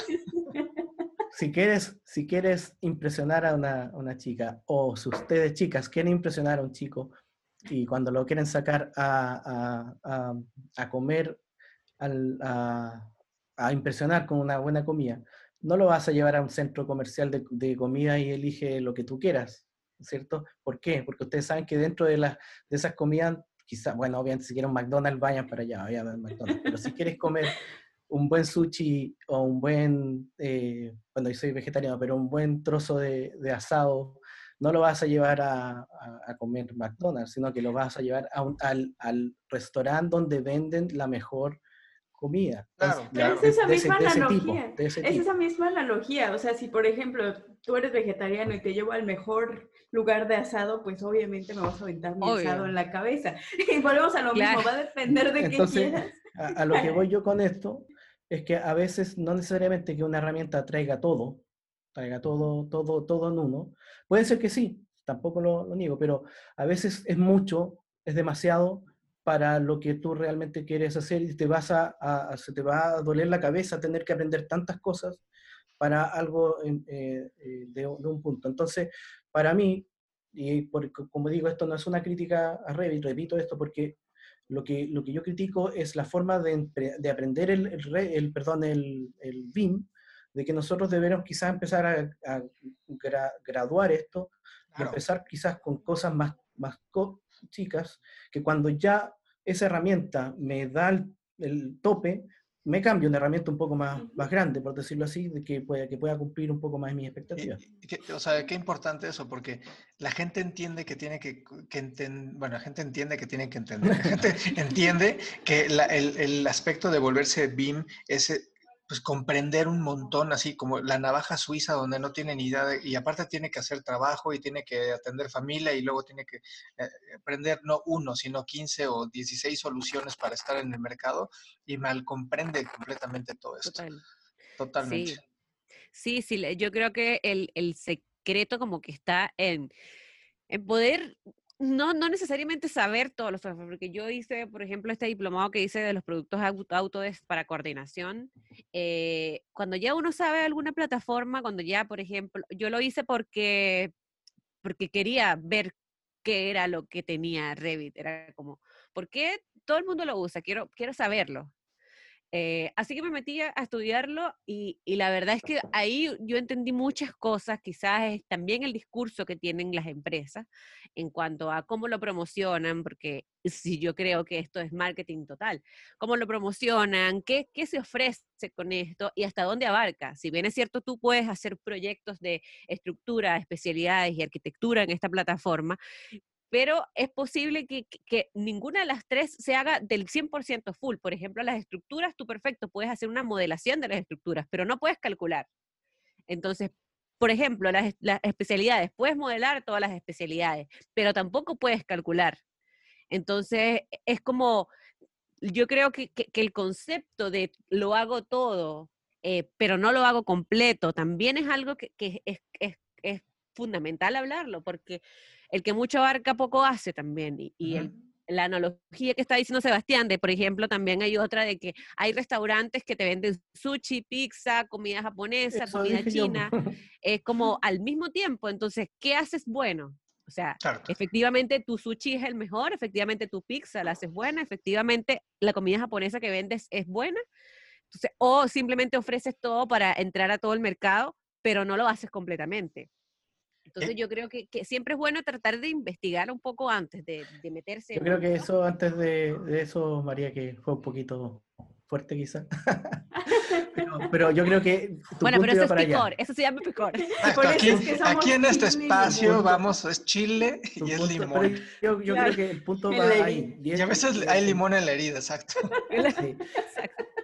Si quieres, si quieres impresionar a una, una chica, o si ustedes chicas quieren impresionar a un chico, y cuando lo quieren sacar a, a, a, comer, a, a, impresionar con una buena comida, no lo vas a llevar a un centro comercial de, de comida y elige lo que tú quieras, ¿cierto? ¿Por qué? Porque ustedes saben que dentro de, de esas comidas, quizás, bueno, obviamente si quieren McDonald's, vayan para allá, vayan a McDonald's, pero si quieres comer un buen sushi o un buen, eh, bueno, yo soy vegetariano, pero un buen trozo de, de asado no lo vas a llevar a, comer McDonald's, sino que lo vas a llevar al, al, restaurante donde venden la mejor comida. es esa misma analogía. es esa misma analogía. O sea, si por ejemplo tú eres vegetariano y te llevo al mejor lugar de asado, pues obviamente me vas a aventar mi asado en la cabeza. Y volvemos a lo mismo, va a depender de qué quieras. A, a lo que voy yo con esto es que a veces no necesariamente que una herramienta traiga todo, traiga todo, todo, todo en uno. Puede ser que sí, tampoco lo, niego, pero a veces es mucho, es demasiado para lo que tú realmente quieres hacer y te vas a, se te va a doler la cabeza tener que aprender tantas cosas para algo eh, eh, de, un punto. Entonces, para mí, y como digo, esto no es una crítica a Revit, repito esto porque Lo que, lo que yo critico es la forma de, de aprender el, el, perdón, el, el BIM, de que nosotros deberíamos quizás empezar a, graduar esto, empezar quizás con cosas más, más chicas, que cuando ya esa herramienta me da el, tope, me cambio una herramienta un poco más, más grande, por decirlo así, de que pueda, que pueda cumplir un poco más mis expectativas. o sea, qué importante eso, porque la gente entiende que tiene que, que bueno, la gente entiende que tiene que entender, la gente entiende que el, el, aspecto de volverse BIM es pues comprender un montón, así como la navaja suiza donde no tiene ni idea, y aparte tiene que hacer trabajo y tiene que atender familia y luego tiene que eh, aprender no uno, sino 15 o 16 soluciones para estar en el mercado y mal comprende completamente todo esto. Totalmente. Sí. sí, yo creo que el, el secreto como que está en, en poder no, no necesariamente saber todos los software, porque yo hice, por ejemplo, este diplomado que hice de los productos Autodesk para coordinación. Eh, cuando ya uno sabe alguna plataforma, cuando ya, por ejemplo, yo lo hice porque, porque quería ver qué era lo que tenía Revit. Era como, ¿por qué todo el mundo lo usa? Quiero, quiero saberlo. Eh, así que me metí a, estudiarlo y, la verdad es que ahí yo entendí muchas cosas, quizás es también el discurso que tienen las empresas en cuanto a cómo lo promocionan, porque si yo creo que esto es marketing total, cómo lo promocionan, qué, qué se ofrece con esto y hasta dónde abarca. Si bien es cierto, tú puedes hacer proyectos de estructura, especialidades y arquitectura en esta plataforma, pero es posible que, ninguna de las tres se haga del 100% full. Por ejemplo, las estructuras, tú perfecto, puedes hacer una modelación de las estructuras, pero no puedes calcular. Entonces, por ejemplo, las, especialidades, puedes modelar todas las especialidades, pero tampoco puedes calcular. Entonces, es como, yo creo que, el concepto de lo hago todo, eh, pero no lo hago completo, también es algo que, es, es fundamental hablarlo, porque el que mucho abarca poco hace también. Y, la analogía que está diciendo Sebastián, de por ejemplo, también hay otra de que hay restaurantes que te venden sushi, pizza, comida japonesa, comida china, es como al mismo tiempo. Entonces, ¿qué haces bueno? O sea, efectivamente tu sushi es el mejor, efectivamente tu pizza la haces buena, efectivamente la comida japonesa que vendes es buena. Entonces, o simplemente ofreces todo para entrar a todo el mercado, pero no lo haces completamente. Entonces yo creo que, siempre es bueno tratar de investigar un poco antes de, meterse. Yo creo que eso, antes de, eso, María, que fue un poquito fuerte quizá. pero, yo creo que... bueno, pero eso es picor, eso se llama picor. Aquí, en este espacio vamos, es chile y es limón. Yo, yo creo que el punto va ahí. Y a veces hay limón en la herida, exacto. Sí. exacto.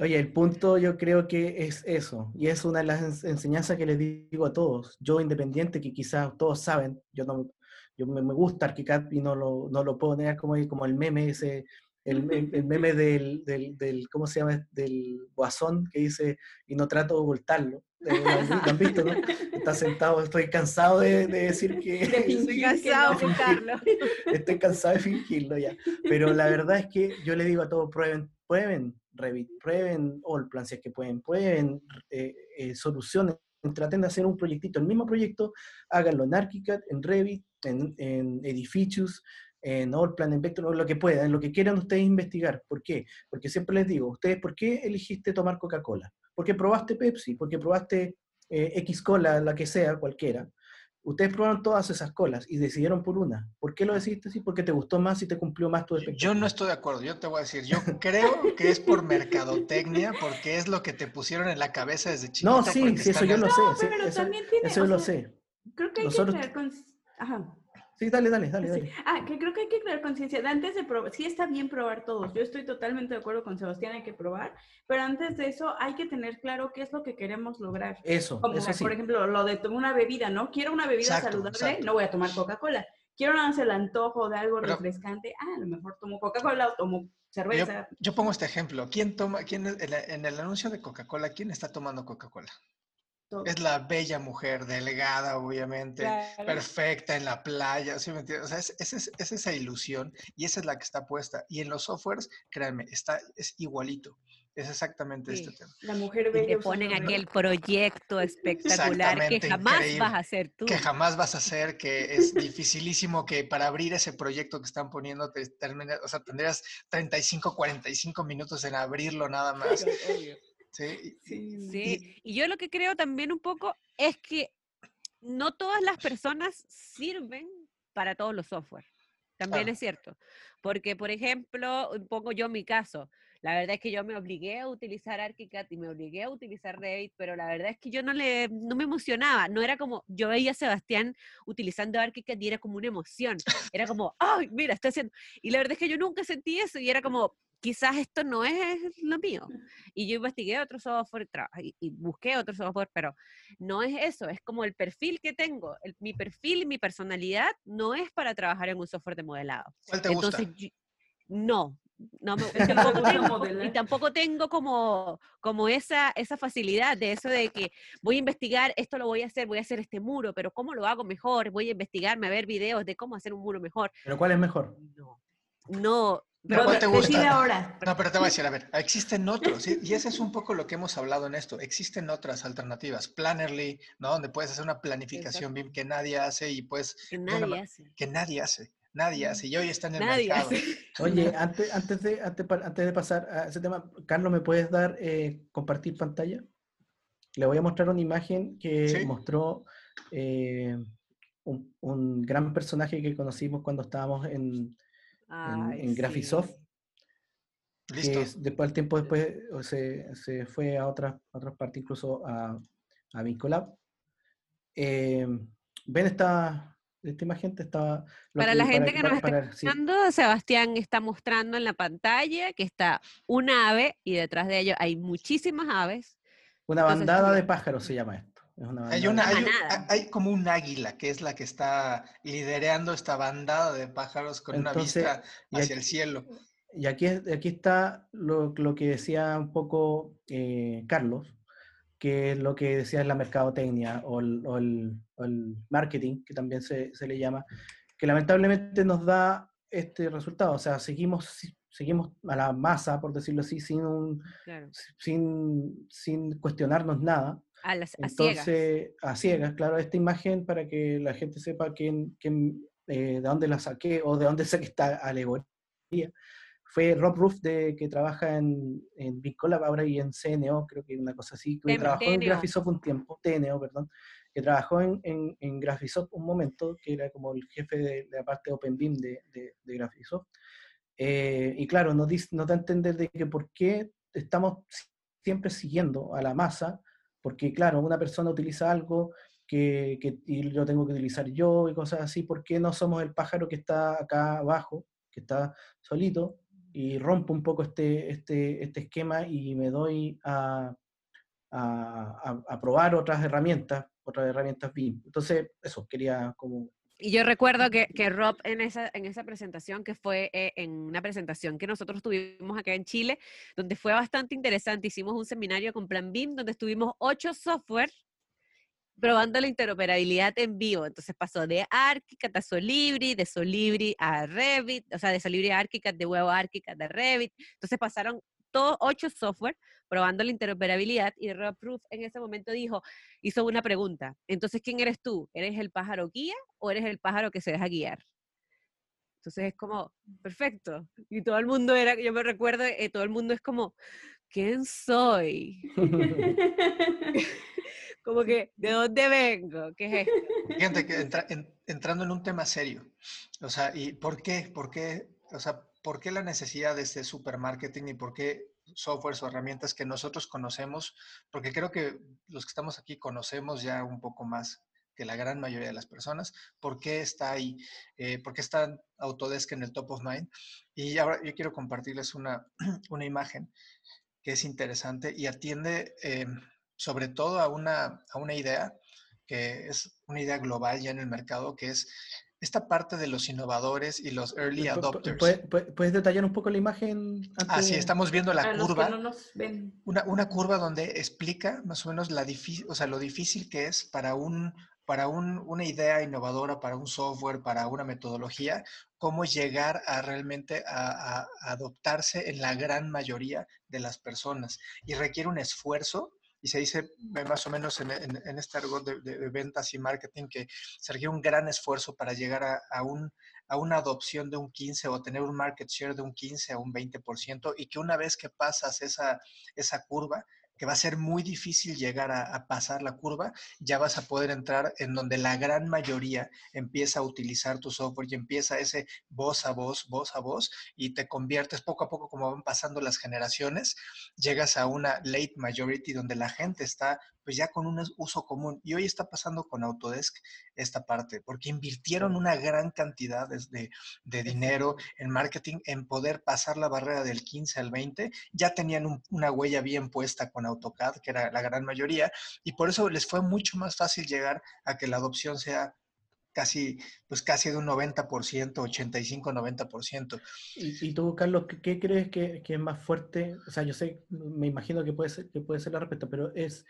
Oye, el punto yo creo que es eso, y es una de las enseñanzas que les digo a todos. Yo independiente, que quizás todos saben, yo no yo me, gusta ArchiCAD y no lo, no lo puedo negar como, como el meme ese, el, el, meme del, del, del, ¿cómo se llama? Del guasón que dice, y no trato de ocultarlo. Eh, ¿Lo han visto, no? Está sentado, estoy cansado de, de decir que... Estoy cansado de ocultarlo. Estoy cansado de fingirlo ya. Pero la verdad es que yo le digo a todos, prueben, prueben Revit, prueben Allplan si es que pueden, prueben eh, eh, soluciones, traten de hacer un proyectito, el mismo proyecto, háganlo en ArchiCAD, en Revit, en, en Edificius, en Allplan, en Vector, lo que puedan, lo que quieran ustedes investigar. ¿Por qué? Porque siempre les digo, ustedes, ¿por qué elegiste tomar Coca-Cola? Porque probaste Pepsi, porque probaste eh, X cola, la que sea, cualquiera. Ustedes probaron todas esas colas y decidieron por una. ¿Por qué lo decidiste así? Porque te gustó más y te cumplió más tu expectativa. Yo no estoy de acuerdo. Yo te voy a decir, yo creo que es por mercadotecnia, porque es lo que te pusieron en la cabeza desde chiquita. No, sí, sí eso yo lo sé. pero también tiene, eso yo lo sé. Creo que hay Nosotros... que con... Ajá. Sí, dale, dale, dale, dale. Ah, que creo que hay que crear conciencia. Antes de probar, sí está bien probar todos. Yo estoy totalmente de acuerdo con Sebastián, hay que probar, pero antes de eso hay que tener claro qué es lo que queremos lograr. Eso, Como, eso por ejemplo, lo de tomar una bebida, ¿no? Quiero una bebida saludable, no voy a tomar Coca-Cola. Quiero darse el antojo de algo refrescante, ah, a lo mejor tomo Coca-Cola o tomo cerveza. Yo, pongo este ejemplo. ¿Quién toma, quién en el anuncio de Coca-Cola, quién está tomando Coca-Cola? Es la bella mujer, delgada, obviamente, perfecta en la playa, ¿sí me entiendes? O sea, es, esa ilusión y esa es la que está puesta. Y en los softwares, créanme, está, es igualito. Es exactamente Sí. este tema. La mujer Y bella. te usando ponen aquel proyecto espectacular que jamás vas a hacer tú. Que jamás vas a hacer, que es dificilísimo que para abrir ese proyecto que están poniendo, te termine- o sea, tendrías 35, 45 minutos en abrirlo nada más. Y- y- Sí. Sí, y yo lo que creo también un poco es que no todas las personas sirven para todos los software. También es cierto. Porque, por ejemplo, pongo yo mi caso. La verdad es que yo me obligué a utilizar ArchiCAD y me obligué a utilizar Revit, pero la verdad es que yo no le no me emocionaba. No era como, yo veía a Sebastián utilizando ArchiCAD y era como una emoción. Era como, ay, mira, estoy haciendo. Y la verdad es que yo nunca sentí eso y era como, quizás esto no es lo mío. Y yo investigué otro software y, y busqué otro software, pero no es eso, es como el perfil que tengo. el- mi perfil y mi personalidad no es para trabajar en un software de modelado. ¿Cuál te gusta? Entonces, yo- no, no me tampoco gusta tengo, y tampoco tengo como, como esa, esa facilidad de eso de que voy a investigar, esto lo voy a hacer, voy a hacer este muro, pero ¿cómo lo hago mejor? Voy a investigarme, a ver videos de cómo hacer un muro mejor. Pero ¿cuál es mejor? No, no. Pero ¿cuál te gusta? ahora. No, pero te voy a decir, a ver, existen otros, ¿sí? y ese es un poco lo que hemos hablado en esto. Existen otras alternativas, Plannerly, ¿no? Donde puedes hacer una planificación BIM que nadie hace y pues que nadie hace. que nadie hace, nadie hace, y hoy está en el Nadie mercado. hace. Oye, antes, antes, de, antes, de pasar a ese tema, Carlos, ¿me puedes dar eh, compartir pantalla? Le voy a mostrar una imagen que Sí. mostró eh, un, un gran personaje que conocimos cuando estábamos en, Ay, en Graphisoft. que Listo. es- después, al tiempo después, se, se fue a otras, a otras partes, incluso a, a Vincolab. Eh, ¿Ven esta, esta imagen? Está, Para la gente para- que nos para- está sí. escuchando, Sebastián está mostrando en la pantalla que está una ave y detrás de ello hay muchísimas aves. Una Entonces, bandada de pájaros se llama esto. Una Hay, una, hay, un- manada. hay como un águila que es la que está liderando esta bandada de pájaros con Entonces, una vista hacia aquí- el cielo. Y aquí, aquí está lo, lo que decía un poco eh, Carlos, que es lo que decía es la mercadotecnia o el, o el- o el marketing, que también se, se le llama, que lamentablemente nos da este resultado. O sea, seguimos, seguimos a la masa, por decirlo así, sin, un, Claro, sin, sin cuestionarnos nada. A, las, a ciegas. Entonces, a ciegas, claro, esta imagen para que la gente sepa quién, quién, eh, de dónde la saqué o de dónde saqué esta alegoría, fue Rob Roof, de, que trabaja en, en Big Collab ahora y en CNO, creo que una cosa así, que Tem- trabajó en TNO. Graphisoft un tiempo, TNO, perdón, que trabajó en, en, en Graphisoft un momento, que era como el jefe de, de la parte OpenBeam de, de, de Graphisoft. Eh, y claro, nos, dice- nos da a entender de que por qué estamos siempre siguiendo a la masa, porque claro, una persona utiliza algo que, que y lo tengo que utilizar yo y cosas así, ¿por qué no somos el pájaro que está acá abajo, que está solito, y rompo un poco este, este, este esquema y me doy a, a, a- probar otras herramientas, otras herramientas BIM. Entonces, eso, quería como... Y yo recuerdo que, que Rob en esa, en esa presentación, que fue eh, en una presentación que nosotros tuvimos acá en Chile, donde fue bastante interesante, hicimos un seminario con Plan BIM, donde estuvimos ocho software probando la interoperabilidad en vivo. Entonces pasó de ArchiCAD a Solibri, de Solibri a Revit, o sea, de Solibri a ArchiCAD, de huevo a ArchiCAD a Revit. Entonces pasaron todos ocho software probando la interoperabilidad y Rob Proof en ese momento dijo, hizo una pregunta. Entonces, ¿quién eres tú? ¿Eres el pájaro guía o eres el pájaro que se deja guiar? Entonces es como, perfecto. Y todo el mundo era, yo me recuerdo, eh, todo el mundo es como, ¿quién soy? Como que, ¿de dónde vengo? ¿Qué es entrando en un tema serio, o sea, ¿y por qué? ¿Por qué? O sea, ¿por qué la necesidad de este supermarketing y por qué softwares o herramientas que nosotros conocemos? Porque creo que los que estamos aquí conocemos ya un poco más que la gran mayoría de las personas. ¿Por qué está ahí? Eh, ¿Por qué está Autodesk en el top of mind? Y ahora yo quiero compartirles una, una imagen que es interesante y atiende eh, sobre todo a una, a una idea que es una idea global ya en el mercado, que es esta parte de los innovadores y los early ¿Pu- pu- adopters. ¿Puedes, puedes- puedes detallar un poco la imagen? antes Así, de- estamos viendo la curva, no nos ven. una, una curva donde explica más o menos la difí- o sea, lo difícil que es para un para una idea innovadora, para un software, para una metodología, cómo llegar a realmente a, adoptarse en la gran mayoría de las personas. Y requiere un esfuerzo, y se dice más o menos en, este argot de, ventas y marketing que se un gran esfuerzo para llegar a, un, a una adopción de un 15 o tener un market share de un 15 a un 20% y que una vez que pasas esa, esa curva, que va a ser muy difícil llegar a, pasar la curva, ya vas a poder entrar en donde la gran mayoría empieza a utilizar tu software y empieza ese voz a voz, voz a voz, y te conviertes poco a poco, como van pasando las generaciones, llegas a una late majority donde la gente está pues ya con un uso común. Y hoy está pasando con Autodesk esta parte, porque invirtieron una gran cantidad de, de dinero en marketing, en poder pasar la barrera del 15 al 20. Ya tenían una huella bien puesta con AutoCAD, que era la gran mayoría, y por eso les fue mucho más fácil llegar a que la adopción sea casi, pues casi de un 90%, 85-90%. ¿Y, ¿Y tú, Carlos, ¿qué, crees que, que, es más fuerte? O sea, yo sé, me imagino que puede ser, que puede ser la respuesta, pero es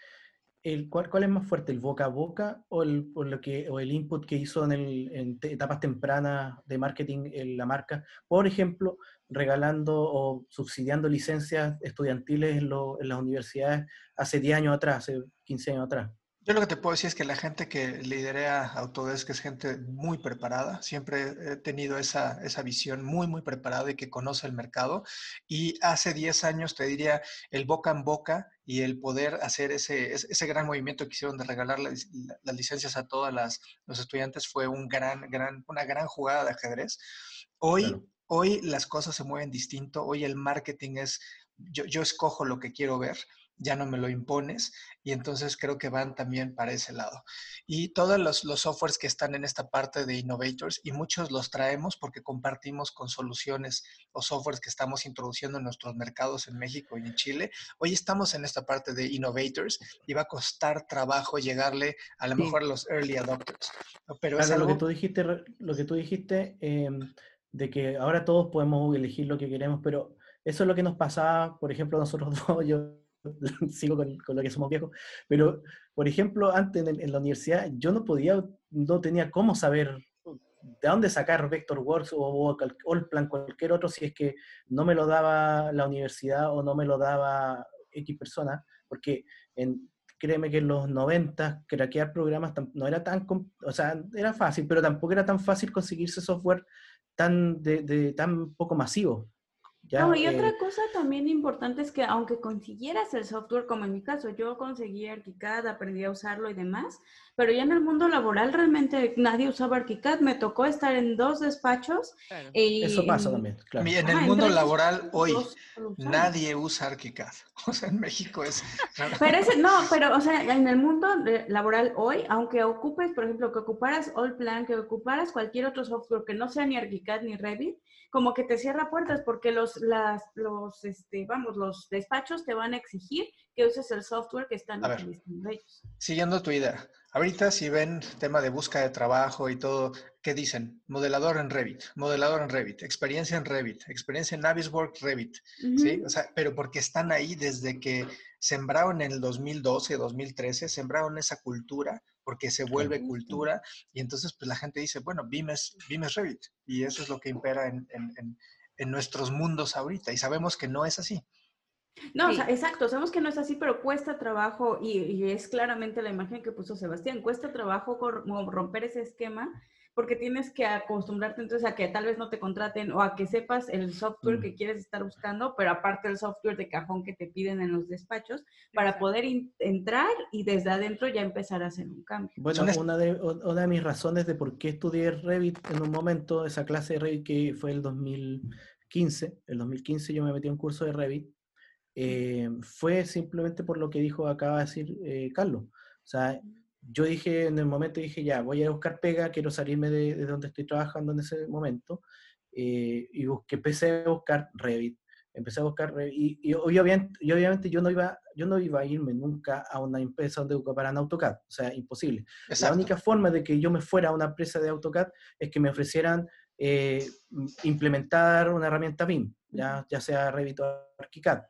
el, ¿cuál, ¿cuál, es más fuerte, el boca a boca o el, lo que, o el input que hizo en, el, en etapas tempranas de marketing en la marca? Por ejemplo, regalando o subsidiando licencias estudiantiles en, en las universidades hace 10 años atrás, hace 15 años atrás. Yo lo que te puedo decir es que la gente que liderea Autodesk es gente muy preparada. Siempre he tenido esa, esa visión muy, muy preparada y que conoce el mercado. Y hace 10 años, te diría, el boca en boca y el poder hacer ese, ese gran movimiento que hicieron de regalar las, licencias a todos los estudiantes fue un gran, gran, una gran jugada de ajedrez. Hoy, hoy las cosas se mueven distinto. Hoy el marketing es, yo, yo escojo lo que quiero ver ya no me lo impones y entonces creo que van también para ese lado. Y todos los, los, softwares que están en esta parte de Innovators y muchos los traemos porque compartimos con soluciones o softwares que estamos introduciendo en nuestros mercados en México y en Chile. Hoy estamos en esta parte de Innovators y va a costar trabajo llegarle a lo mejor a los early adopters. Pero es algo... lo que tú dijiste, lo que tú dijiste de que ahora todos podemos elegir lo que queremos, pero eso es lo que nos pasaba, por ejemplo, nosotros dos, yo sigo con, lo que somos viejos, pero por ejemplo, antes en, la universidad yo no podía, no tenía cómo saber de dónde sacar Vectorworks o, o cualquier otro, si es que no me lo daba la universidad o no me lo daba X persona, porque en, créeme que en los 90 craquear programas no era tan, o sea, era fácil, pero tampoco era tan fácil conseguirse software tan, de tan poco masivo no, y otra cosa también importante es que aunque consiguieras el software, como en mi caso, yo conseguí ArchiCAD, aprendí a usarlo y demás, pero ya en el mundo laboral realmente nadie usaba ArchiCAD, me tocó estar en dos despachos. Eso pasa también, claro. En el mundo laboral hoy nadie usa ArchiCAD, o sea, en México es... pero no, pero o sea, en el mundo laboral hoy, aunque ocupes, por ejemplo, que ocuparas Allplan, que ocuparas cualquier otro software que no sea ni ArchiCAD ni Revit, como que te cierra puertas porque los, las, los, este, vamos, los despachos te van a exigir que uses el software que están utilizando ellos. Siguiendo tu idea, ahorita si ven tema de búsqueda de trabajo y todo, ¿qué dicen? Modelador en Revit, modelador en Revit, experiencia en Revit, experiencia en Navisworks Revit, ¿sí? O sea, pero porque están ahí desde que sembraron en el 2012, 2013, sembraron esa cultura porque se vuelve cultura y entonces pues la gente dice, bueno, BIM es, Revit y eso es lo que impera en, nuestros mundos ahorita y sabemos que no es así. No, exacto, sabemos que no es así, pero cuesta trabajo y, y, es claramente la imagen que puso Sebastián, cuesta trabajo romper ese esquema porque tienes que acostumbrarte entonces a que tal vez no te contraten o a que sepas el software que mm. quieres estar buscando, pero aparte el software de cajón que te piden en los despachos para poder entrar y desde adentro ya empezar a hacer un cambio. Bueno, una de, una de mis razones de por qué estudié Revit en un momento, esa clase de Revit que fue el 2015, el 2015 yo me metí en un curso de Revit, eh, fue simplemente por lo que dijo, acaba de decir eh, Carlos. O sea, yo dije en el momento, dije, ya, voy a buscar pega, quiero salirme de, donde estoy trabajando en ese momento, eh, y busqué, empecé a buscar Revit, empecé a buscar Revit, y, obviamente, y obviamente yo no, iba, yo no iba a irme nunca a una empresa donde ocuparan AutoCAD, o sea, imposible. La única forma de que yo me fuera a una empresa de AutoCAD es que me ofrecieran eh, implementar una herramienta BIM, ya, ya sea Revit o ArchiCAD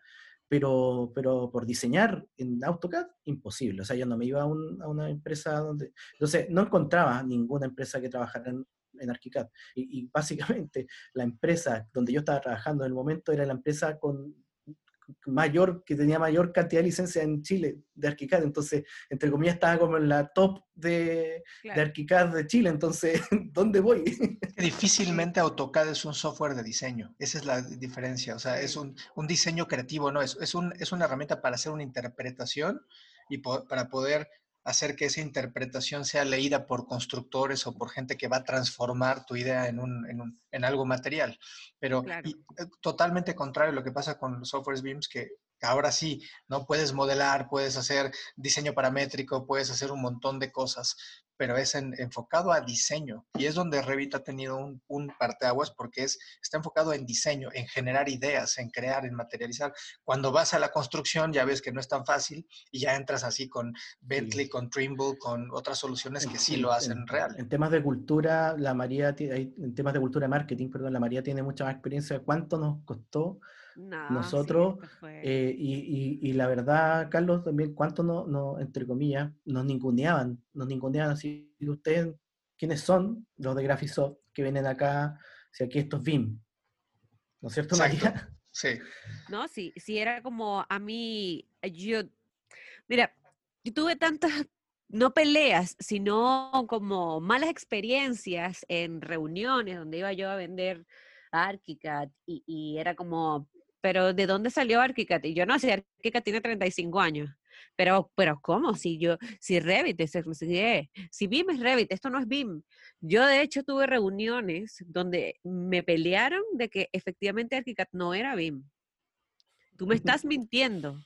pero, pero por diseñar en AutoCAD, imposible. O sea, yo no me iba a, una empresa donde... Entonces, no encontraba ninguna empresa que trabajara en, en ArchiCAD. Y, básicamente la empresa donde yo estaba trabajando en el momento era la empresa con mayor, que tenía mayor cantidad de licencia en Chile de ArchiCAD, entonces, entre comillas, estaba como en la top de, de ArchiCAD de Chile, entonces, ¿dónde voy? Difícilmente AutoCAD es un software de diseño, esa es la diferencia, o sea, es un, un diseño creativo, ¿no? Es, es, un, es una herramienta para hacer una interpretación y para poder hacer que esa interpretación sea leída por constructores o por gente que va a transformar tu idea en, un, en, un, en algo material. Pero eh, totalmente contrario a lo que pasa con los softwares BIMs, que ahora sí, ¿no? Puedes modelar, puedes hacer diseño paramétrico, puedes hacer un montón de cosas, pero es enfocado a diseño. Y es donde Revit ha tenido un, un parteaguas porque es, está enfocado en diseño, en generar ideas, en crear, en materializar. Cuando vas a la construcción ya ves que no es tan fácil y ya entras así con Bentley, con Trimble, con otras soluciones que sí lo hacen real. En temas de cultura, la María, en temas de cultura marketing, perdón, la María tiene mucha más experiencia. ¿Cuánto nos costó nosotros, eh, y, la verdad, Carlos, también, ¿cuánto no, no, entre comillas, nos ninguneaban? Nos ninguneaban así, ustedes, ¿quiénes son los de Graphisoft que vienen acá? Si aquí esto es BIM, ¿no es cierto, María? Sí. No, sí, sí, era como a mí, yo, mira, yo tuve tantas no peleas, sino como malas experiencias en reuniones donde iba yo a vender ArchiCAD y, y, era como, pero ¿de dónde salió Archicad? Y yo no sé, Archicad tiene 35 años. Pero, pero ¿cómo? Si yo, si Revit es si BIM es Revit, esto no es BIM. Yo de hecho tuve reuniones donde me pelearon de que efectivamente Archicad no era BIM. Tú me estás mintiendo.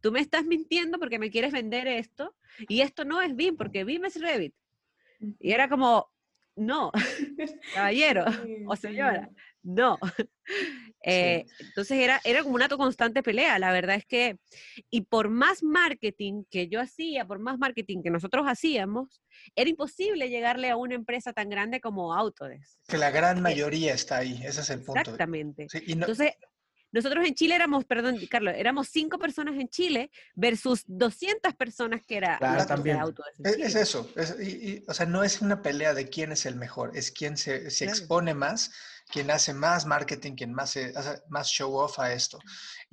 Tú me estás mintiendo porque me quieres vender esto y esto no es BIM porque BIM es Revit. Y era como, no, caballero o señora, no. Eh, entonces era, era como una constante pelea. La verdad es que, y por más marketing que yo hacía, por más marketing que nosotros hacíamos, era imposible llegarle a una empresa tan grande como Autodesk. Que la gran mayoría está ahí, ese es el punto. Exactamente. Entonces, nosotros en Chile éramos, perdón, Carlos, éramos cinco personas en Chile versus 200 personas que era claro, también. Es, eso, o sea, no es una pelea de quién es el mejor, es quién se, se expone más quien hace más marketing, quien más hace más show off a esto.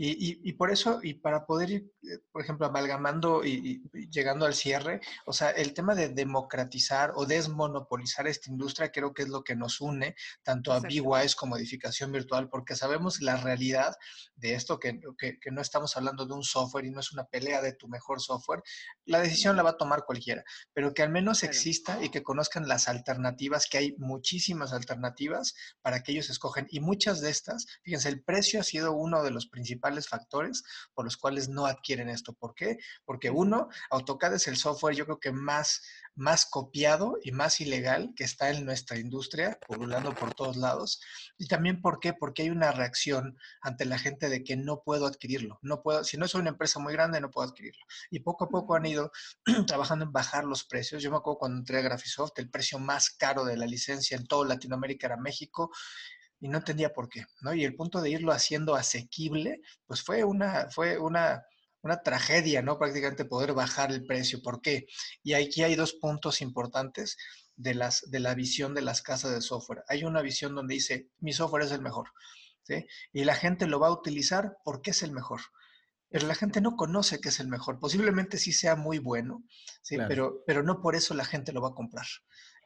Y, por eso, y para poder ir, eh, por ejemplo, amalgamando y, llegando al cierre, o sea, el tema de democratizar o desmonopolizar esta industria creo que es lo que nos une tanto a BWise como edificación virtual, porque sabemos la realidad de esto, que, que, no estamos hablando de un software y no es una pelea de tu mejor software. La decisión la va a tomar cualquiera, pero que al menos exista y que conozcan las alternativas, que hay muchísimas alternativas para que ellos escogen. Y muchas de estas, fíjense, el precio ha sido uno de los principales factores por los cuales no adquieren esto. ¿Por qué? Porque uno, AutoCAD es el software yo creo que más, más copiado y más ilegal que está en nuestra industria, pululando por todos lados. Y también ¿por qué? Porque hay una reacción ante la gente de que no puedo adquirirlo. No puedo, si no soy una empresa muy grande, no puedo adquirirlo. Y poco a poco han ido trabajando en bajar los precios. Yo me acuerdo cuando entré a Graphisoft, el precio más caro de la licencia en toda Latinoamérica era México y no entendía por qué, ¿no? Y el punto de irlo haciendo asequible, pues fue una, fue una, una tragedia, ¿no? Prácticamente poder bajar el precio. ¿Por qué? Y aquí hay dos puntos importantes de, las, de la visión de las casas de software. Hay una visión donde dice, mi software es el mejor, ¿sí? Y la gente lo va a utilizar porque es el mejor. Pero la gente no conoce que es el mejor. Posiblemente sí sea muy bueno, ¿sí? Pero, pero no por eso la gente lo va a comprar.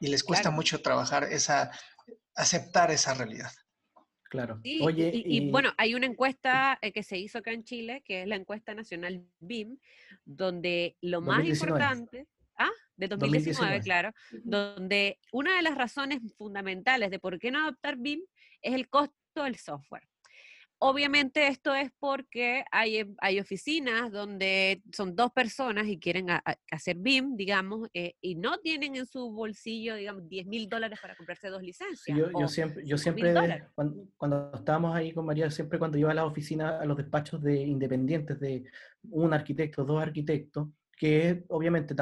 Y les cuesta mucho trabajar esa, aceptar esa realidad. Claro. Oye, y, bueno, hay una encuesta eh, que se hizo acá en Chile, que es la encuesta nacional BIM, donde lo más importante, ah, de 2019, claro, donde una de las razones fundamentales de por qué no adoptar BIM es el costo del software. Obviamente esto es porque hay, em, hay oficinas donde son dos personas y quieren hacer BIM, digamos, eh, y no tienen en su bolsillo, digamos, 10 mil dólares para comprarse dos licencias. yo, siempre, yo siempre cuando, estábamos ahí con María, siempre cuando iba a las oficinas, a los despachos de independientes, de un arquitecto, dos arquitectos, que obviamente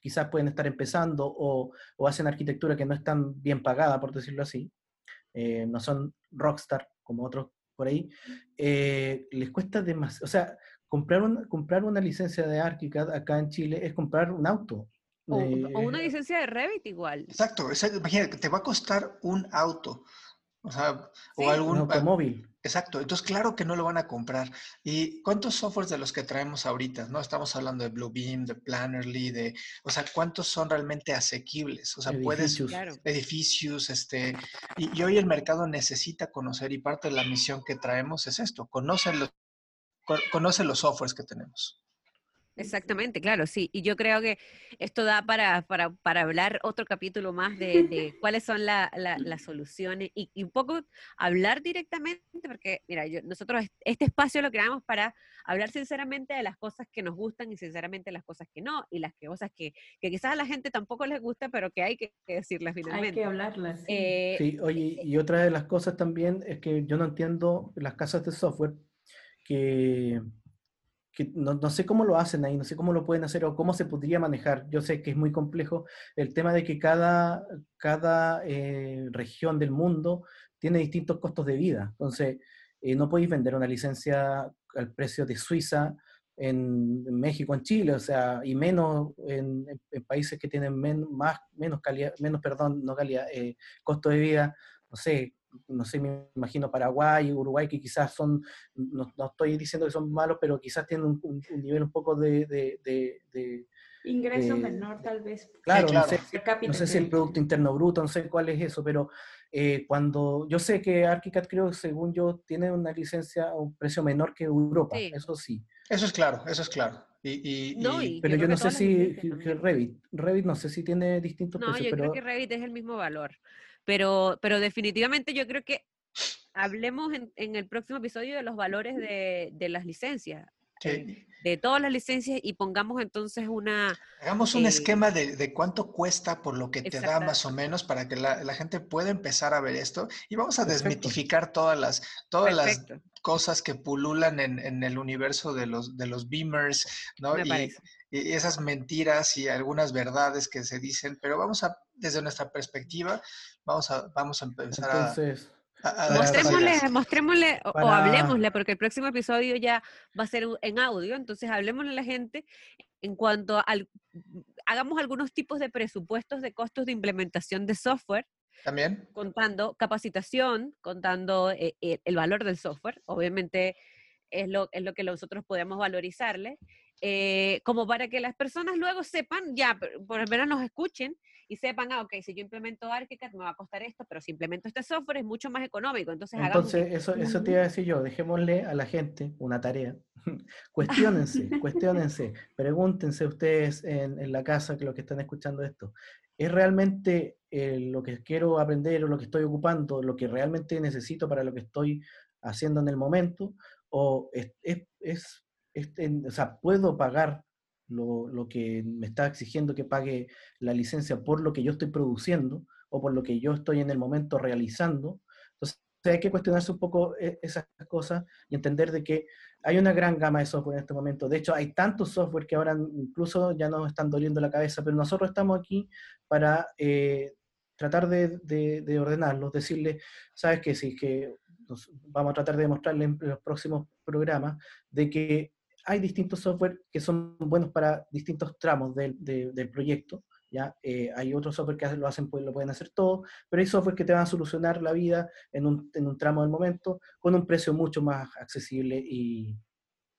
quizás pueden estar empezando o, o, hacen arquitectura que no es tan bien pagada, por decirlo así, eh, no son rockstar como otros por ahí, eh, les cuesta demasiado, o sea, comprar, un, comprar una licencia de ArchiCAD acá en Chile es comprar un auto. O, Eh, o una licencia de Revit igual. Exacto, exacto, imagínate, te va a costar un auto. O sea, Sí. o un algún... automóvil. Exacto, entonces claro que no lo van a comprar. ¿Y cuántos softwares de los que traemos ahorita? No estamos hablando de Bluebeam, de Plannerly, de, o sea, ¿cuántos son realmente asequibles? O sea, puedes edificios. Claro. edificios, este, y, y hoy el mercado necesita conocer y parte de la misión que traemos es esto, conoce los, co- conoce los softwares que tenemos. Exactamente, claro, sí. Y yo creo que esto da para, para, para hablar otro capítulo más de, de cuáles son la- la- las soluciones y, y un poco hablar directamente, porque mira, yo, nosotros est- este espacio lo creamos para hablar sinceramente de las cosas que nos gustan y sinceramente de las cosas que no, y las que- cosas que, que quizás a la gente tampoco les gusta, pero que hay que decirlas Hay finalmente. que hablarlas. sí. Eh, Sí, oye, y otra de las cosas también es que yo no entiendo las casas de software que, que no, no sé cómo lo hacen ahí, no sé cómo lo pueden hacer o cómo se podría manejar. Yo sé que es muy complejo el tema de que cada, cada eh, región del mundo tiene distintos costos de vida. Entonces, eh, no podéis vender una licencia al precio de Suiza en, México, en Chile, o sea, y menos en, países que tienen más, menos calidad, menos, perdón, no calidad, eh, costo de vida, no sé, no sé, me imagino Paraguay, Uruguay, que quizás son, no, no estoy diciendo que son malos, pero quizás tienen un, un- un nivel un poco de, de- de- de- Ingreso menor, tal vez. claro, claro. no sé, no si el Producto Interno Bruto, no sé cuál es eso, pero eh, cuando yo sé que ArchiCAD creo, según yo, tiene una licencia a un precio menor que Europa, Sí. eso sí. Eso es claro, eso es claro. Y, y- No, y- y- Pero yo yo, no sé si. Revit, Revit no sé si tiene distintos No, precios, yo pero creo que Revit es el mismo valor. Pero, pero definitivamente yo creo que hablemos en, en el próximo episodio de los valores de, de las licencias, sí. de todas las licencias y pongamos entonces una... Hagamos un eh, esquema de, de cuánto cuesta por lo que te da más o menos para que la, la gente pueda empezar a ver esto y vamos a Perfecto. desmitificar todas las, todas las cosas que pululan en, en el universo de los, de los beamers, ¿no? me Y, esas mentiras y algunas verdades que se dicen, pero vamos a, desde nuestra perspectiva, vamos a, vamos a empezar a- entonces, a, Mostrémosle, mostrémosle o- o Para- hablemosle, porque el próximo episodio ya va a ser en audio, entonces hablemosle a la gente en cuanto al... Hagamos algunos tipos de presupuestos de costos de implementación de software. También, contando capacitación, contando eh, eh, el valor del software, obviamente es lo, es lo que nosotros podemos valorizarle, eh, como para que las personas luego sepan, ya, por lo menos nos escuchen y sepan, ah, ok, si yo implemento ArchiCAD me va a costar esto, pero si implemento este software es mucho más económico, entonces, entonces eso, eso te iba a decir yo, dejémosle a la gente una tarea. cuestiónense, cuestiónense, pregúntense ustedes en, en la casa que lo que están escuchando esto. ¿Es realmente eh, lo que quiero aprender o lo que estoy ocupando, lo que realmente necesito para lo que estoy haciendo en el momento? ¿O es, es, es- es en- o sea, puedo pagar lo, que me está exigiendo que pague la licencia por lo que yo estoy produciendo o por lo que yo estoy en el momento realizando? Entonces hay que cuestionarse un poco eh, esas cosas y entender de que hay una gran gama de software en este momento. De hecho, hay tantos software que ahora incluso ya nos están doliendo la cabeza, pero nosotros estamos aquí para eh, tratar de, de, de ordenarlos, decirle, sabes que sí, que nos- vamos a tratar de demostrarle en los próximos programas de que hay distintos software que son buenos para distintos tramos del, de- del proyecto. ¿ya? Eh, hay otros software que lo hacen, pues, lo pueden hacer todo, pero hay software que te van a solucionar la vida en un, en un tramo del momento con un precio mucho más accesible y,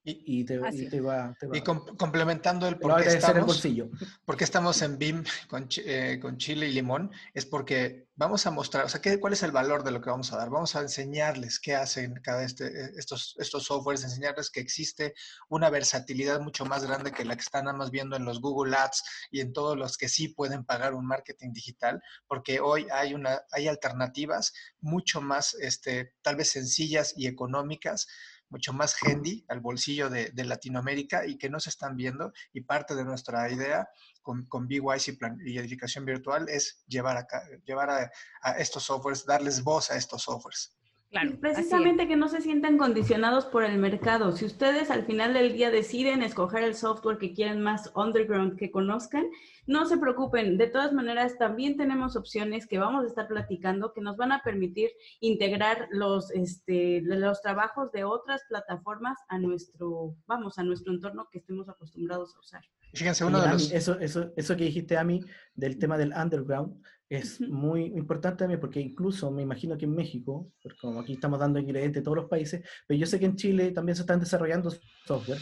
y, y te, y te va, te va- y com- complementando el por qué estamos, bolsillo. porque estamos en BIM con, eh, con chile y limón, es porque vamos a mostrar, o sea, ¿qué, ¿cuál es el valor de lo que vamos a dar? Vamos a enseñarles qué hacen cada este, eh, estos, estos softwares, enseñarles que existe una versatilidad mucho más grande que la que están nada más viendo en los Google Ads y en todos los que sí pueden pagar un marketing digital, porque hoy hay, una, hay alternativas mucho más, este, tal vez sencillas y económicas mucho más handy al bolsillo de, Latinoamérica y que no se están viendo. Y parte de nuestra idea con, con BWise y, plan- y edificación virtual es llevar, llevar a, a estos softwares, darles voz a estos softwares. Precisamente que no se sientan condicionados por el mercado. Si ustedes al final del día deciden escoger el software que quieren más underground que conozcan, no se preocupen. De todas maneras, también tenemos opciones que vamos a estar platicando que nos van a permitir integrar los, este, los trabajos de otras plataformas a nuestro, vamos, a nuestro entorno que estemos acostumbrados a usar. Fíjense, uno de los... eso, eso, eso que dijiste a mí del tema del underground, es muy importante también porque incluso me imagino que en México, porque como aquí estamos dando ingredientes de todos los países, pero yo sé que en Chile también se están desarrollando software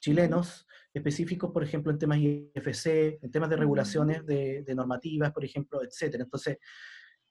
chilenos específicos, por ejemplo, en temas IFC, en temas de regulaciones de, normativas, por ejemplo, etcétera. Entonces,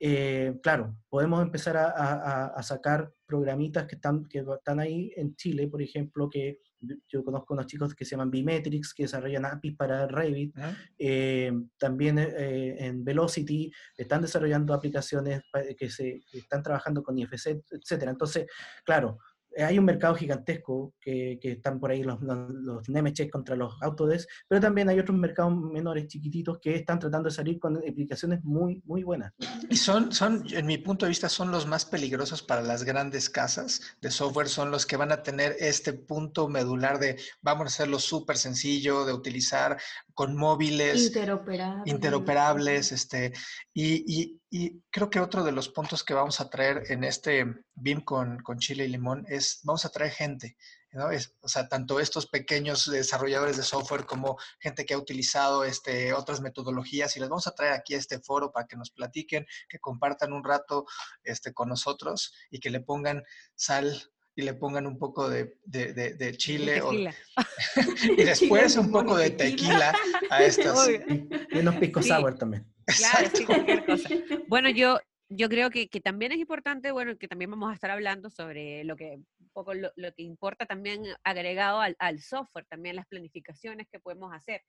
eh, claro, podemos empezar a, a, sacar programitas que están, que están ahí en Chile, por ejemplo, que yo conozco unos chicos que se llaman Bimetrics, que desarrollan APIs para Revit. Eh, también eh, en Velocity están desarrollando aplicaciones que, se, que están trabajando con IFC, etcétera. Entonces, claro, hay un mercado gigantesco que, que están por ahí los, los, Nemecheck contra los Autodesk, pero también hay otros mercados menores, chiquititos, que están tratando de salir con aplicaciones muy, muy buenas. Y son, son, en mi punto de vista, son los más peligrosos para las grandes casas de software, son los que van a tener este punto medular de vamos a hacerlo súper sencillo de utilizar, con móviles interoperables, interoperables este, y, y, y, creo que otro de los puntos que vamos a traer en este BIM con, con Chile y Limón es, vamos a traer gente, ¿no? Es, o sea, tanto estos pequeños desarrolladores de software como gente que ha utilizado este, otras metodologías y les vamos a traer aquí a este foro para que nos platiquen, que compartan un rato este, con nosotros y que le pongan sal y le pongan un poco de, de, de, chile o, y después un poco de tequila a estas. Y unos pisco sour también. Claro, sí, cualquier cosa. Bueno, yo, yo creo que, que, también es importante, bueno, que también vamos a estar hablando sobre lo que, un poco lo, lo que importa también agregado al, al software, también las planificaciones que podemos hacer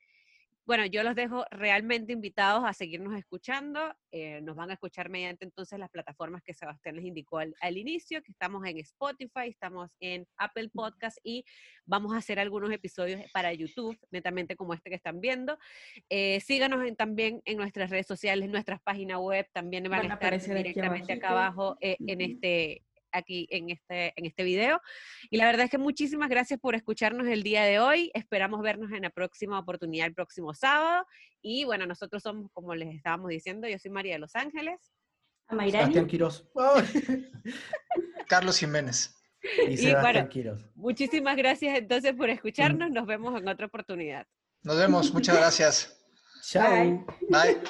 bueno, yo los dejo realmente invitados a seguirnos escuchando. Eh, nos van a escuchar mediante entonces las plataformas que Sebastián les indicó al, inicio, que estamos en Spotify, estamos en Apple Podcast y vamos a hacer algunos episodios para YouTube, netamente como este que están viendo. Eh, síganos también en nuestras redes sociales, en nuestras páginas web, también van, a estar directamente acá abajo eh, en este aquí en este, en este video. Y la verdad es que muchísimas gracias por escucharnos el día de hoy. Esperamos vernos en la próxima oportunidad el próximo sábado. Y bueno, nosotros somos, como les estábamos diciendo, yo soy María de Los Ángeles. Sebastián Quiroz. Carlos Jiménez. Y, Sebastián Quiroz. Muchísimas gracias entonces por escucharnos. Nos vemos en otra oportunidad. Nos vemos. Muchas gracias. Chao. Bye.